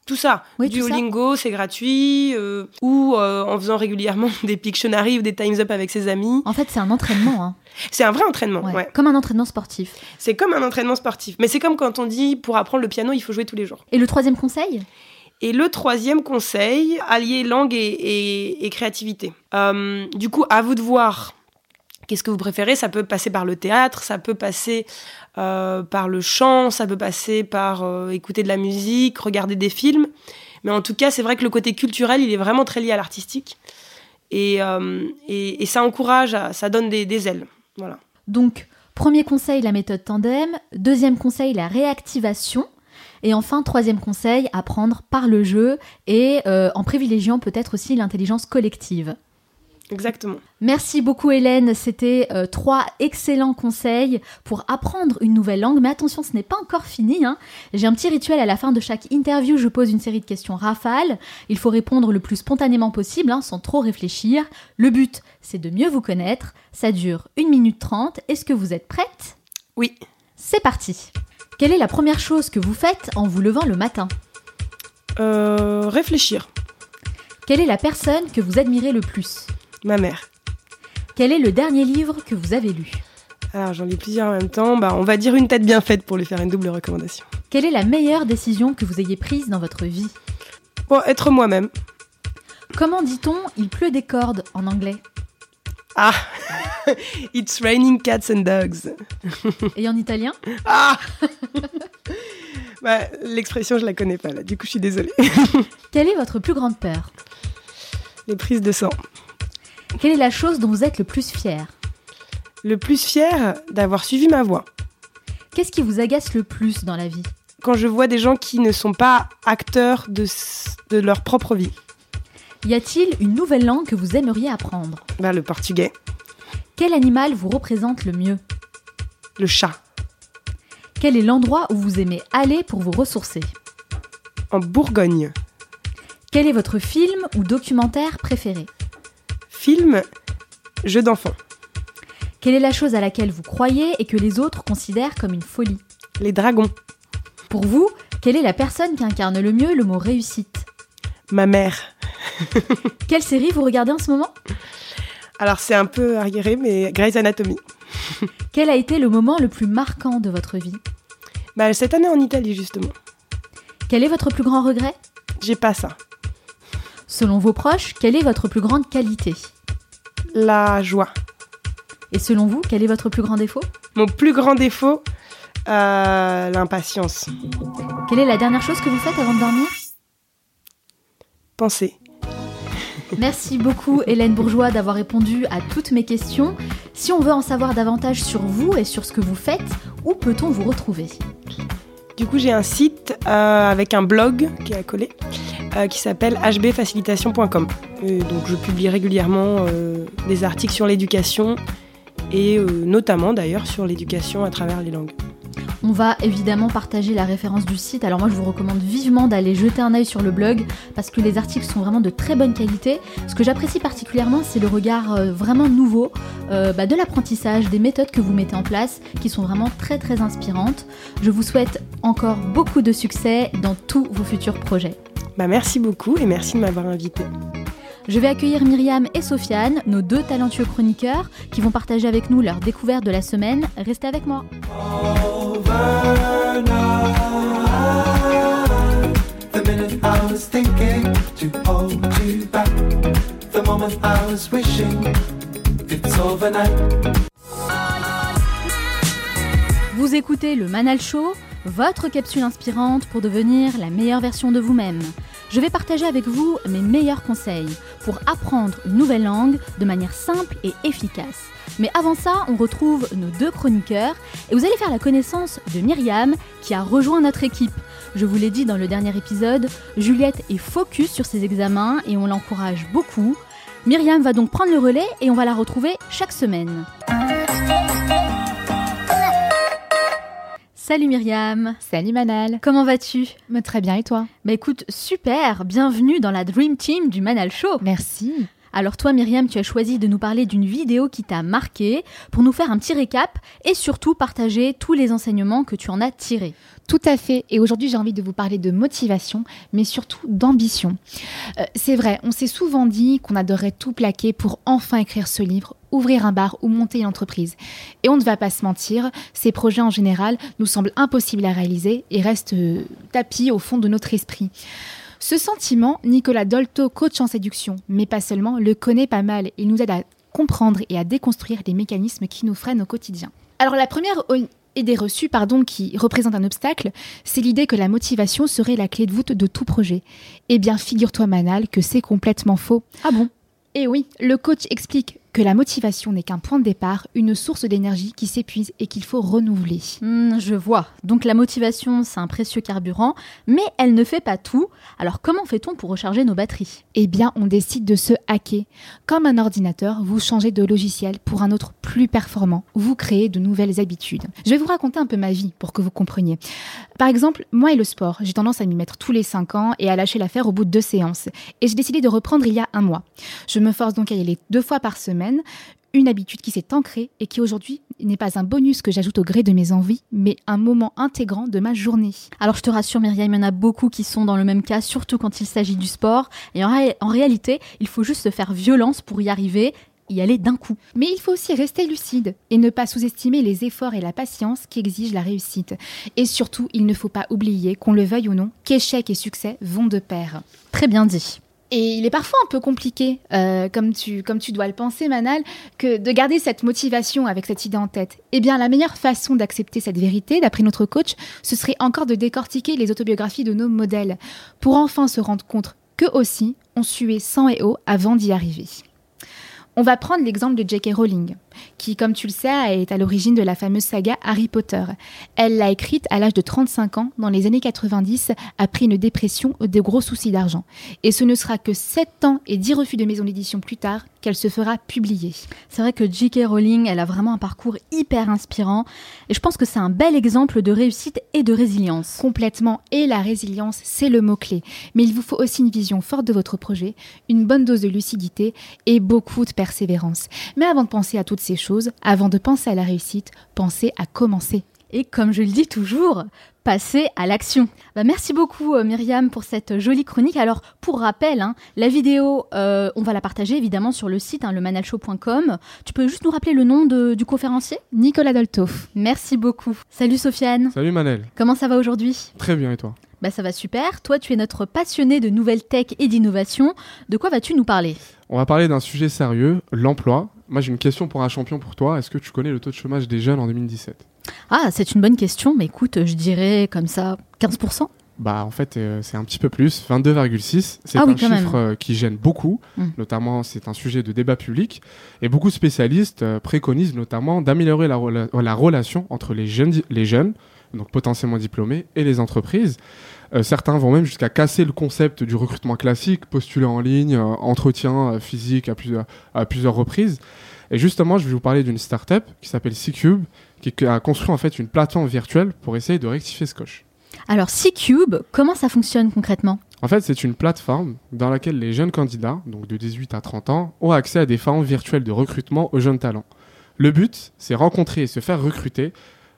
Tout ça. Oui. Duolingo, c'est gratuit, euh, ou en faisant régulièrement des Pictionary ou des Times Up avec ses amis. En fait, c'est un entraînement. hein. C'est un vrai entraînement, Ouais. ouais. Comme un entraînement sportif. C'est comme un entraînement sportif. Mais c'est comme quand on dit, pour apprendre le piano, il faut jouer tous les jours. Et le troisième conseil? Et le troisième conseil, allier langue et, créativité. Euh, du coup, à vous de voir qu'est-ce que vous préférez? Ça peut passer par le théâtre, ça peut passer euh, par le chant, ça peut passer par euh, écouter de la musique, regarder des films. Mais en tout cas, c'est vrai que le côté culturel, il est vraiment très lié à l'artistique. Et, ça encourage, ça donne des, des ailes. Voilà. Donc, premier conseil, la méthode tandem. Deuxième conseil, la réactivation. Et enfin, troisième conseil, apprendre par le jeu et euh, en privilégiant peut-être aussi l'intelligence collective. Exactement. Merci beaucoup Hélène, c'était euh, trois excellents conseils pour apprendre une nouvelle langue. Mais attention, ce n'est pas encore fini. hein. J'ai un petit rituel à la fin de chaque interview, je pose une série de questions rafales. Il faut répondre le plus spontanément possible, hein, sans trop réfléchir. Le but, c'est de mieux vous connaître. Ça dure 1 minute 30. Est-ce que vous êtes prête? Oui. C'est parti. Quelle est la première chose que vous faites en vous levant le matin Euh, réfléchir. Quelle est la personne que vous admirez le plus Ma mère. Quel est le dernier livre que vous avez lu Alors j'en lis plusieurs en même temps. Bah, on va dire une tête bien faite pour lui faire une double recommandation. Quelle est la meilleure décision que vous ayez prise dans votre vie Bon, être moi-même. Comment dit-on il pleut des cordes en anglais? Ah It's raining cats and dogs. Et en italien Ah bah, L'expression, je la connais pas là, du coup je suis désolée. Quelle est votre plus grande peur Les prises de sang. Quelle est la chose dont vous êtes le plus fier Le plus fier d'avoir suivi ma voie. Qu'est-ce qui vous agace le plus dans la vie Quand je vois des gens qui ne sont pas acteurs de leur propre vie. Y a-t-il une nouvelle langue que vous aimeriez apprendre Bah, le portugais, Quel animal vous représente le mieux le chat. Quel est l'endroit où vous aimez aller pour vous ressourcer En Bourgogne. Quel est votre film ou documentaire préféré Film, jeu d'enfant. Quelle est la chose à laquelle vous croyez et que les autres considèrent comme une folie Les dragons. Pour vous, quelle est la personne qui incarne le mieux le mot réussite Ma mère. Quelle série vous regardez en ce moment? Alors c'est un peu arriéré, mais Grey's Anatomy. Quel a été le moment le plus marquant de votre vie? Bah, cette année en Italie, justement. Quel est votre plus grand regret? J'ai pas ça. Selon vos proches, quelle est votre plus grande qualité? La joie. Et selon vous, quel est votre plus grand défaut? Mon plus grand défaut, euh, l'impatience. Quelle est la dernière chose que vous faites avant de dormir? Merci beaucoup Hélène Bourgeois d'avoir répondu à toutes mes questions. Si on veut en savoir davantage sur vous et sur ce que vous faites, où peut-on vous retrouver? Du coup, j'ai un site euh, avec un blog qui est accolé, euh, qui s'appelle hbfacilitation.com. Donc, je publie régulièrement euh, des articles sur l'éducation et notamment d'ailleurs sur l'éducation à travers les langues. On va évidemment partager la référence du site. Alors moi, je vous recommande vivement d'aller jeter un œil sur le blog parce que les articles sont vraiment de très bonne qualité. Ce que j'apprécie particulièrement, c'est le regard euh, vraiment nouveau euh, bah, de l'apprentissage, des méthodes que vous mettez en place qui sont vraiment très très inspirantes. Je vous souhaite encore beaucoup de succès dans tous vos futurs projets. Bah, merci beaucoup et merci de m'avoir invité. Je vais accueillir Myriam et Sofiane, nos deux talentueux chroniqueurs, qui vont partager avec nous leur découverte de la semaine. Restez avec moi. Vous écoutez le Manal Show, votre capsule inspirante pour devenir la meilleure version de vous-même. Je vais partager avec vous mes meilleurs conseils pour apprendre une nouvelle langue de manière simple et efficace. Mais avant ça, on retrouve nos deux chroniqueurs et vous allez faire la connaissance de Myriam qui a rejoint notre équipe. Je vous l'ai dit dans le dernier épisode, Juliette est focus sur ses examens et on l'encourage beaucoup. Myriam va donc prendre le relais et on va la retrouver chaque semaine. Salut Myriam, Salut Manal. comment vas-tu? Très bien et toi? Bah écoute, super, bienvenue dans la Dream Team du Manal Show. Merci. Alors toi Myriam, tu as choisi de nous parler d'une vidéo qui t'a marqué pour nous faire un petit récap et surtout partager tous les enseignements que tu en as tirés. Tout à fait. Et aujourd'hui, j'ai envie de vous parler de motivation, mais surtout d'ambition. Euh, c'est vrai, on s'est souvent dit qu'on adorerait tout plaquer pour enfin écrire ce livre, ouvrir un bar ou monter une entreprise. Et on ne va pas se mentir, ces projets en général nous semblent impossibles à réaliser et restent euh, tapis au fond de notre esprit. Ce sentiment, Nicolas Dolto, coach en séduction, mais pas seulement, le connaît pas mal. Il nous aide à comprendre et à déconstruire les mécanismes qui nous freinent au quotidien. Alors la première idée reçue, pardon, qui représente un obstacle, c'est l'idée que la motivation serait la clé de voûte de tout projet. Eh bien, figure-toi Manal que c'est complètement faux. Ah bon? Et oui, le coach explique que la motivation n'est qu'un point de départ, une source d'énergie qui s'épuise et qu'il faut renouveler. Hmm, je vois. Donc la motivation, c'est un précieux carburant, mais elle ne fait pas tout. Alors comment fait-on pour recharger nos batteries? Eh bien, on décide de se hacker. Comme un ordinateur, vous changez de logiciel pour un autre plus performant. Vous créez de nouvelles habitudes. Je vais vous raconter un peu ma vie pour que vous compreniez. Par exemple, moi et le sport, j'ai tendance à m'y mettre tous les 5 ans et à lâcher l'affaire au bout de deux séances. Et j'ai décidé de reprendre il y a un mois. Je me force donc à y aller deux fois par semaine une habitude qui s'est ancrée et qui aujourd'hui n'est pas un bonus que j'ajoute au gré de mes envies, mais un moment intégrant de ma journée. Alors je te rassure Myriam, il y en a beaucoup qui sont dans le même cas, surtout quand il s'agit du sport. Et en, ré- en réalité, il faut juste se faire violence pour y arriver, y aller d'un coup. Mais il faut aussi rester lucide et ne pas sous-estimer les efforts et la patience qui exigent la réussite. Et surtout, il ne faut pas oublier, qu'on le veuille ou non, qu'échec et succès vont de pair. Très bien dit. Et il est parfois un peu compliqué, euh, comme, tu, comme tu dois le penser, Manal, que de garder cette motivation avec cette idée en tête. Eh bien, la meilleure façon d'accepter cette vérité, d'après notre coach, ce serait encore de décortiquer les autobiographies de nos modèles, pour enfin se rendre compte qu'eux aussi ont sué sang et eau avant d'y arriver. On va prendre l'exemple de J.K. Rowling, qui, comme tu le sais, est à l'origine de la fameuse saga Harry Potter. Elle l'a écrite à l'âge de 35 ans, dans les années 90, après une dépression et de gros soucis d'argent. Et ce ne sera que 7 ans et 10 refus de maison d'édition plus tard qu'elle se fera publier. C'est vrai que J.K. Rowling, elle a vraiment un parcours hyper inspirant. Et je pense que c'est un bel exemple de réussite et de résilience. Complètement. Et la résilience, c'est le mot-clé. Mais il vous faut aussi une vision forte de votre projet, une bonne dose de lucidité et beaucoup de persévérance. Mais avant de penser à toutes ces choses, avant de penser à la réussite, pensez à commencer. Et comme je le dis toujours, passer à l'action. Bah, merci beaucoup euh, Myriam pour cette jolie chronique. Alors pour rappel, hein, la vidéo, euh, on va la partager évidemment sur le site, hein, lemanalshow.com. Tu peux juste nous rappeler le nom de- du conférencier? Nicolas Doltov. Merci beaucoup. Salut Sofiane. Salut Manel. Comment ça va aujourd'hui? Très bien et toi? Bah ça va super. Toi tu es notre passionné de nouvelles tech et d'innovation. De quoi vas-tu nous parler? On va parler d'un sujet sérieux, l'emploi. Moi j'ai une question pour un champion pour toi. Est-ce que tu connais le taux de chômage des jeunes en 2017 Ah c'est une bonne question, mais écoute, je dirais comme ça 15%. Bah en fait euh, c'est un petit peu plus, 22,6. C'est Ah un oui, chiffre euh, qui gêne beaucoup, Mm. notamment c'est un sujet de débat public. Et beaucoup de spécialistes euh, préconisent notamment d'améliorer la, rela- la relation entre les jeunes, les jeunes, donc potentiellement diplômés, et les entreprises. Euh, certains vont même jusqu'à casser le concept du recrutement classique, postuler en ligne, euh, entretien euh, physique à plusieurs, à plusieurs reprises. Et justement, je vais vous parler d'une startup qui s'appelle C-Cube, qui a construit en fait une plateforme virtuelle pour essayer de rectifier ce coche. Alors C-Cube, comment ça fonctionne concrètement? En fait, c'est une plateforme dans laquelle les jeunes candidats, donc de 18 à 30 ans, ont accès à des forums virtuels de recrutement aux jeunes talents. Le but, c'est rencontrer et se faire recruter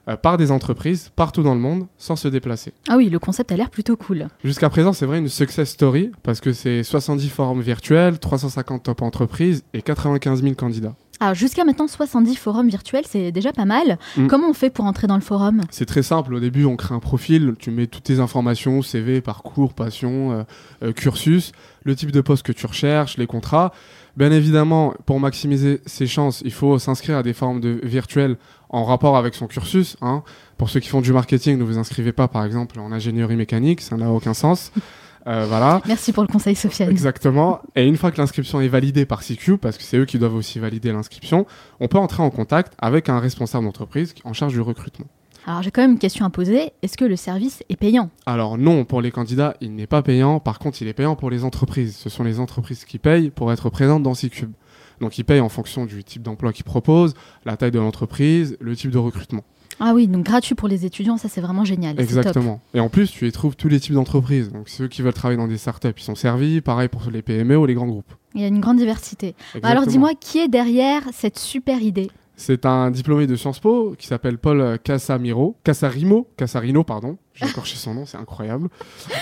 euh, par des entreprises partout dans le monde sans se déplacer. Ah oui, le concept a l'air plutôt cool. Jusqu'à présent, c'est vrai une success story parce que c'est 70 forums virtuels, 350 top entreprises et 95 000 candidats. Alors jusqu'à maintenant 70 forums virtuels, c'est déjà pas mal. Mm. Comment on fait pour entrer dans le forum? C'est très simple. Au début, on crée un profil, tu mets toutes tes informations, CV, parcours, passion, euh, euh, cursus, le type de poste que tu recherches, les contrats. Bien évidemment, pour maximiser ses chances, il faut s'inscrire à des formes de virtuelles en rapport avec son cursus. hein. Pour ceux qui font du marketing, ne vous inscrivez pas, par exemple, en ingénierie mécanique, ça n'a aucun sens. Euh, voilà. Merci pour le conseil Sofiane. Exactement. Et une fois que l'inscription est validée par CQ, parce que c'est eux qui doivent aussi valider l'inscription, on peut entrer en contact avec un responsable d'entreprise en charge du recrutement. Alors j'ai quand même une question à poser. Est-ce que le service est payant? Alors non, pour les candidats, il n'est pas payant. Par contre, il est payant pour les entreprises. Ce sont les entreprises qui payent pour être présentes dans C-Cube. Donc ils payent en fonction du type d'emploi qu'ils proposent, la taille de l'entreprise, le type de recrutement. Ah oui, donc gratuit pour les étudiants, ça c'est vraiment génial. top. Exactement. Et en plus, tu y trouves tous les types d'entreprises. Donc ceux qui veulent travailler dans des startups, ils sont servis. Pareil pour les PME ou les grands groupes. Il y a une grande diversité. Bah alors dis-moi, qui est derrière cette super idée? C'est un diplômé de Sciences Po qui s'appelle Paul Casamiro, Casarimo, Casarino, pardon. J'ai écorché son nom, c'est incroyable.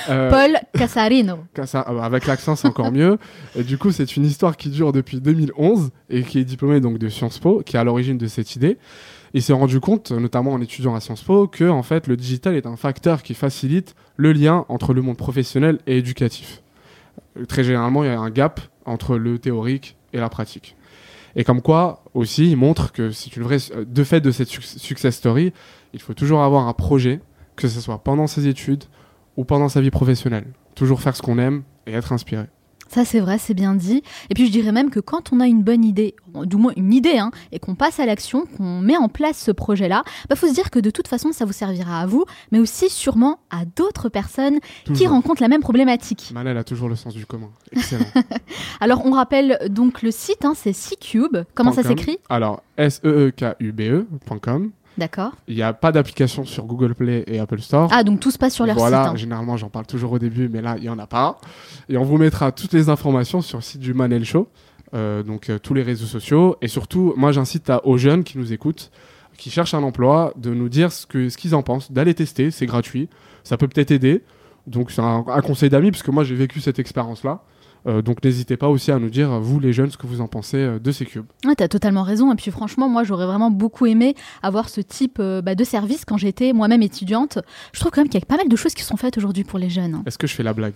Euh, Paul Casarino. Casa- ah bah, avec l'accent, c'est encore mieux. Et du coup, c'est une histoire qui dure depuis 2011 et qui est diplômé donc de Sciences Po, qui est à l'origine de cette idée. Il s'est rendu compte, notamment en étudiant à Sciences Po, que en fait, le digital est un facteur qui facilite le lien entre le monde professionnel et éducatif. Très généralement, il y a un gap entre le théorique et la pratique. Et comme quoi, aussi, il montre que c'est une vraie. euh, De fait de cette suc- success story, il faut toujours avoir un projet, que ce soit pendant ses études ou pendant sa vie professionnelle. Toujours faire ce qu'on aime et être inspiré. Ça c'est vrai, c'est bien dit. Et puis je dirais même que quand on a une bonne idée, du moins une idée, hein, et qu'on passe à l'action, qu'on met en place ce projet-là, bah faut se dire que de toute façon ça vous servira à vous, mais aussi sûrement à d'autres personnes qui rencontrent la même problématique. Manel a toujours le sens du commun. Excellent. Alors on rappelle donc le site, hein, c'est C-Cube. Comment ça Point com. s'écrit? Alors, E S-E-E-K-U-B-E.com. D'accord. Il n'y a pas d'application sur Google Play et Apple Store. Ah donc tout se passe sur leur voilà, site. hein. généralement j'en parle toujours au début, mais là il n'y en a pas. Et on vous mettra toutes les informations sur le site du Manel Show, euh, donc euh, tous les réseaux sociaux. Et surtout, moi j'incite aux jeunes qui nous écoutent, qui cherchent un emploi, de nous dire ce que- ce qu'ils en pensent, d'aller tester, c'est gratuit, ça peut peut-être aider. Donc c'est un, un conseil d'amis, parce que moi j'ai vécu cette expérience-là. Euh, donc n'hésitez pas aussi à nous dire, vous les jeunes, ce que vous en pensez euh, de ces cubes. Ouais, t'as totalement raison. Et puis franchement, moi, j'aurais vraiment beaucoup aimé avoir ce type euh, bah, de service quand j'étais moi-même étudiante. Je trouve quand même qu'il y a pas mal de choses qui sont faites aujourd'hui pour les jeunes. Est-ce que je fais la blague?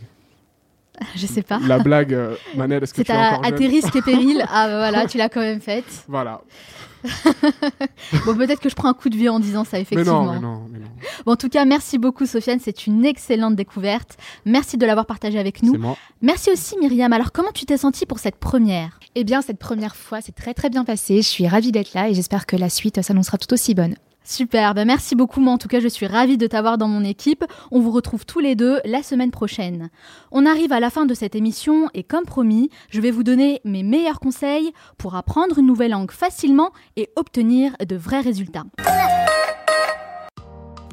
Je sais pas. La blague, euh, Manel, est-ce que C'est tu es à, encore à tes risques et périls. Ah bah voilà, tu l'as quand même faite. Voilà. Bon, peut-être que je prends un coup de vieux en disant ça, Mais effectivement. non, mais non, mais non. Bon, en tout cas, merci beaucoup, Sofiane. C'est une excellente découverte. Merci de l'avoir partagé avec nous. Moi. Merci aussi, Myriam. Alors, comment tu t'es sentie pour cette première? Eh bien, cette première fois, c'est très très bien passé. Je suis ravie d'être là et j'espère que la suite s'annoncera tout aussi bonne. Super, ben merci beaucoup. Moi, en tout cas, je suis ravie de t'avoir dans mon équipe. On vous retrouve tous les deux la semaine prochaine. On arrive à la fin de cette émission et comme promis, je vais vous donner mes meilleurs conseils pour apprendre une nouvelle langue facilement et obtenir de vrais résultats.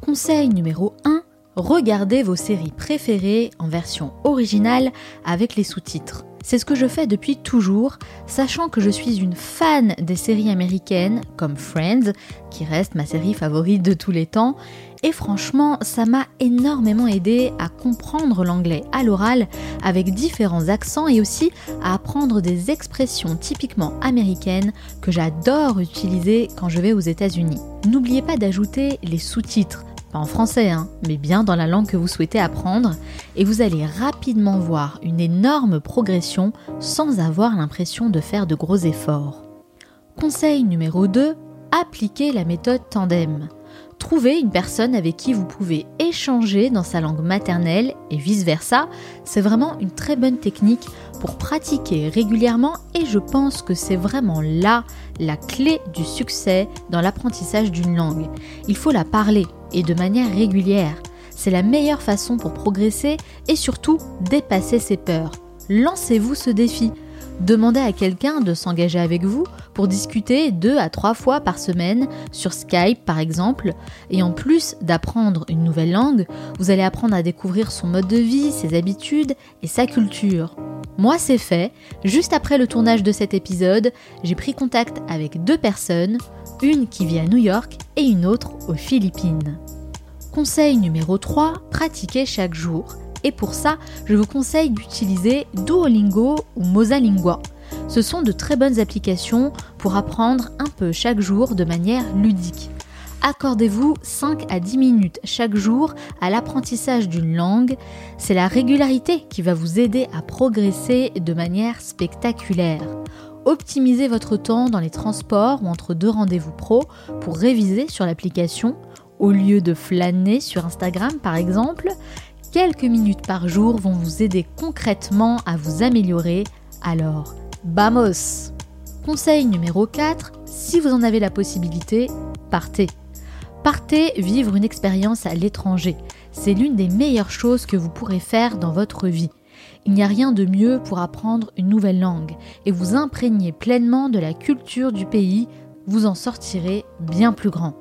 Conseil numéro 1. Regardez vos séries préférées en version originale avec les sous-titres. C'est ce que je fais depuis toujours, sachant que je suis une fan des séries américaines comme Friends, qui reste ma série favorite de tous les temps, et franchement, ça m'a énormément aidé à comprendre l'anglais à l'oral avec différents accents et aussi à apprendre des expressions typiquement américaines que j'adore utiliser quand je vais aux États-Unis. N'oubliez pas d'ajouter les sous-titres pas en français, hein, mais bien dans la langue que vous souhaitez apprendre, et vous allez rapidement voir une énorme progression sans avoir l'impression de faire de gros efforts. Conseil numéro 2, appliquez la méthode tandem. Trouvez une personne avec qui vous pouvez échanger dans sa langue maternelle et vice-versa. C'est vraiment une très bonne technique pour pratiquer régulièrement et je pense que c'est vraiment là la clé du succès dans l'apprentissage d'une langue. Il faut la parler et de manière régulière. C'est la meilleure façon pour progresser et surtout dépasser ses peurs. Lancez-vous ce défi. Demandez à quelqu'un de s'engager avec vous pour discuter deux à trois fois par semaine sur Skype par exemple. Et en plus d'apprendre une nouvelle langue, vous allez apprendre à découvrir son mode de vie, ses habitudes et sa culture. Moi, c'est fait. Juste après le tournage de cet épisode, j'ai pris contact avec deux personnes, une qui vit à New York et une autre aux Philippines. Conseil numéro 3, pratiquez chaque jour. Et pour ça, je vous conseille d'utiliser Duolingo ou Mosalingua. Ce sont de très bonnes applications pour apprendre un peu chaque jour de manière ludique. Accordez-vous 5 à 10 minutes chaque jour à l'apprentissage d'une langue. C'est la régularité qui va vous aider à progresser de manière spectaculaire. Optimisez votre temps dans les transports ou entre deux rendez-vous pro pour réviser sur l'application au lieu de flâner sur Instagram par exemple. Quelques minutes par jour vont vous aider concrètement à vous améliorer. Alors, vamos Conseil numéro 4, si vous en avez la possibilité, partez. Partez vivre une expérience à l'étranger. C'est l'une des meilleures choses que vous pourrez faire dans votre vie. Il n'y a rien de mieux pour apprendre une nouvelle langue et vous imprégner pleinement de la culture du pays, vous en sortirez bien plus grand.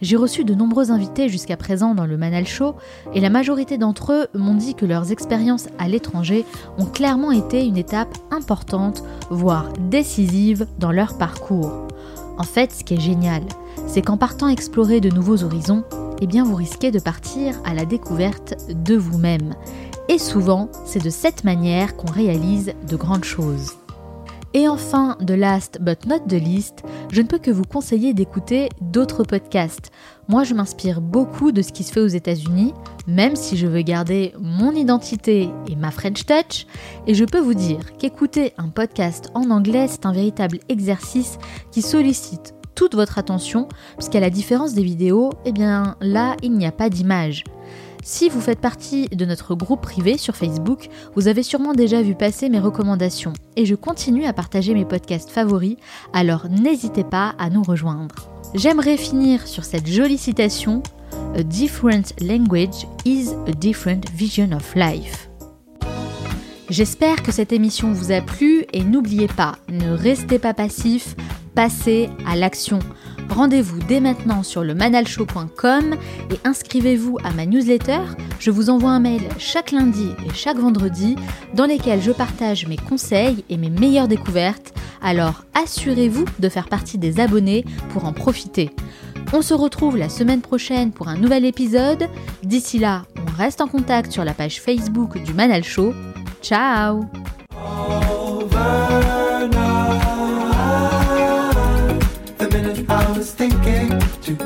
J'ai reçu de nombreux invités jusqu'à présent dans le Manal Show et la majorité d'entre eux m'ont dit que leurs expériences à l'étranger ont clairement été une étape importante, voire décisive dans leur parcours. En fait, ce qui est génial, c'est qu'en partant explorer de nouveaux horizons, eh bien vous risquez de partir à la découverte de vous-même. Et souvent, c'est de cette manière qu'on réalise de grandes choses. Et enfin, de last but not the least, je ne peux que vous conseiller d'écouter d'autres podcasts. Moi, je m'inspire beaucoup de ce qui se fait aux États-Unis, même si je veux garder mon identité et ma French touch. Et je peux vous dire qu'écouter un podcast en anglais, c'est un véritable exercice qui sollicite toute votre attention, puisqu'à la différence des vidéos, eh bien là, il n'y a pas d'image. Si vous faites partie de notre groupe privé sur Facebook, vous avez sûrement déjà vu passer mes recommandations et je continue à partager mes podcasts favoris, alors n'hésitez pas à nous rejoindre. J'aimerais finir sur cette jolie citation A different language is a different vision of life. J'espère que cette émission vous a plu et n'oubliez pas, ne restez pas passif, passez à l'action. Rendez-vous dès maintenant sur le manalshow.com et inscrivez-vous à ma newsletter. Je vous envoie un mail chaque lundi et chaque vendredi dans lesquels je partage mes conseils et mes meilleures découvertes. Alors assurez-vous de faire partie des abonnés pour en profiter. On se retrouve la semaine prochaine pour un nouvel épisode. D'ici là, on reste en contact sur la page Facebook du Manal Show. Ciao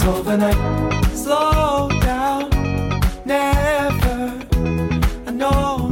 it's overnight. Slow down, never. I know.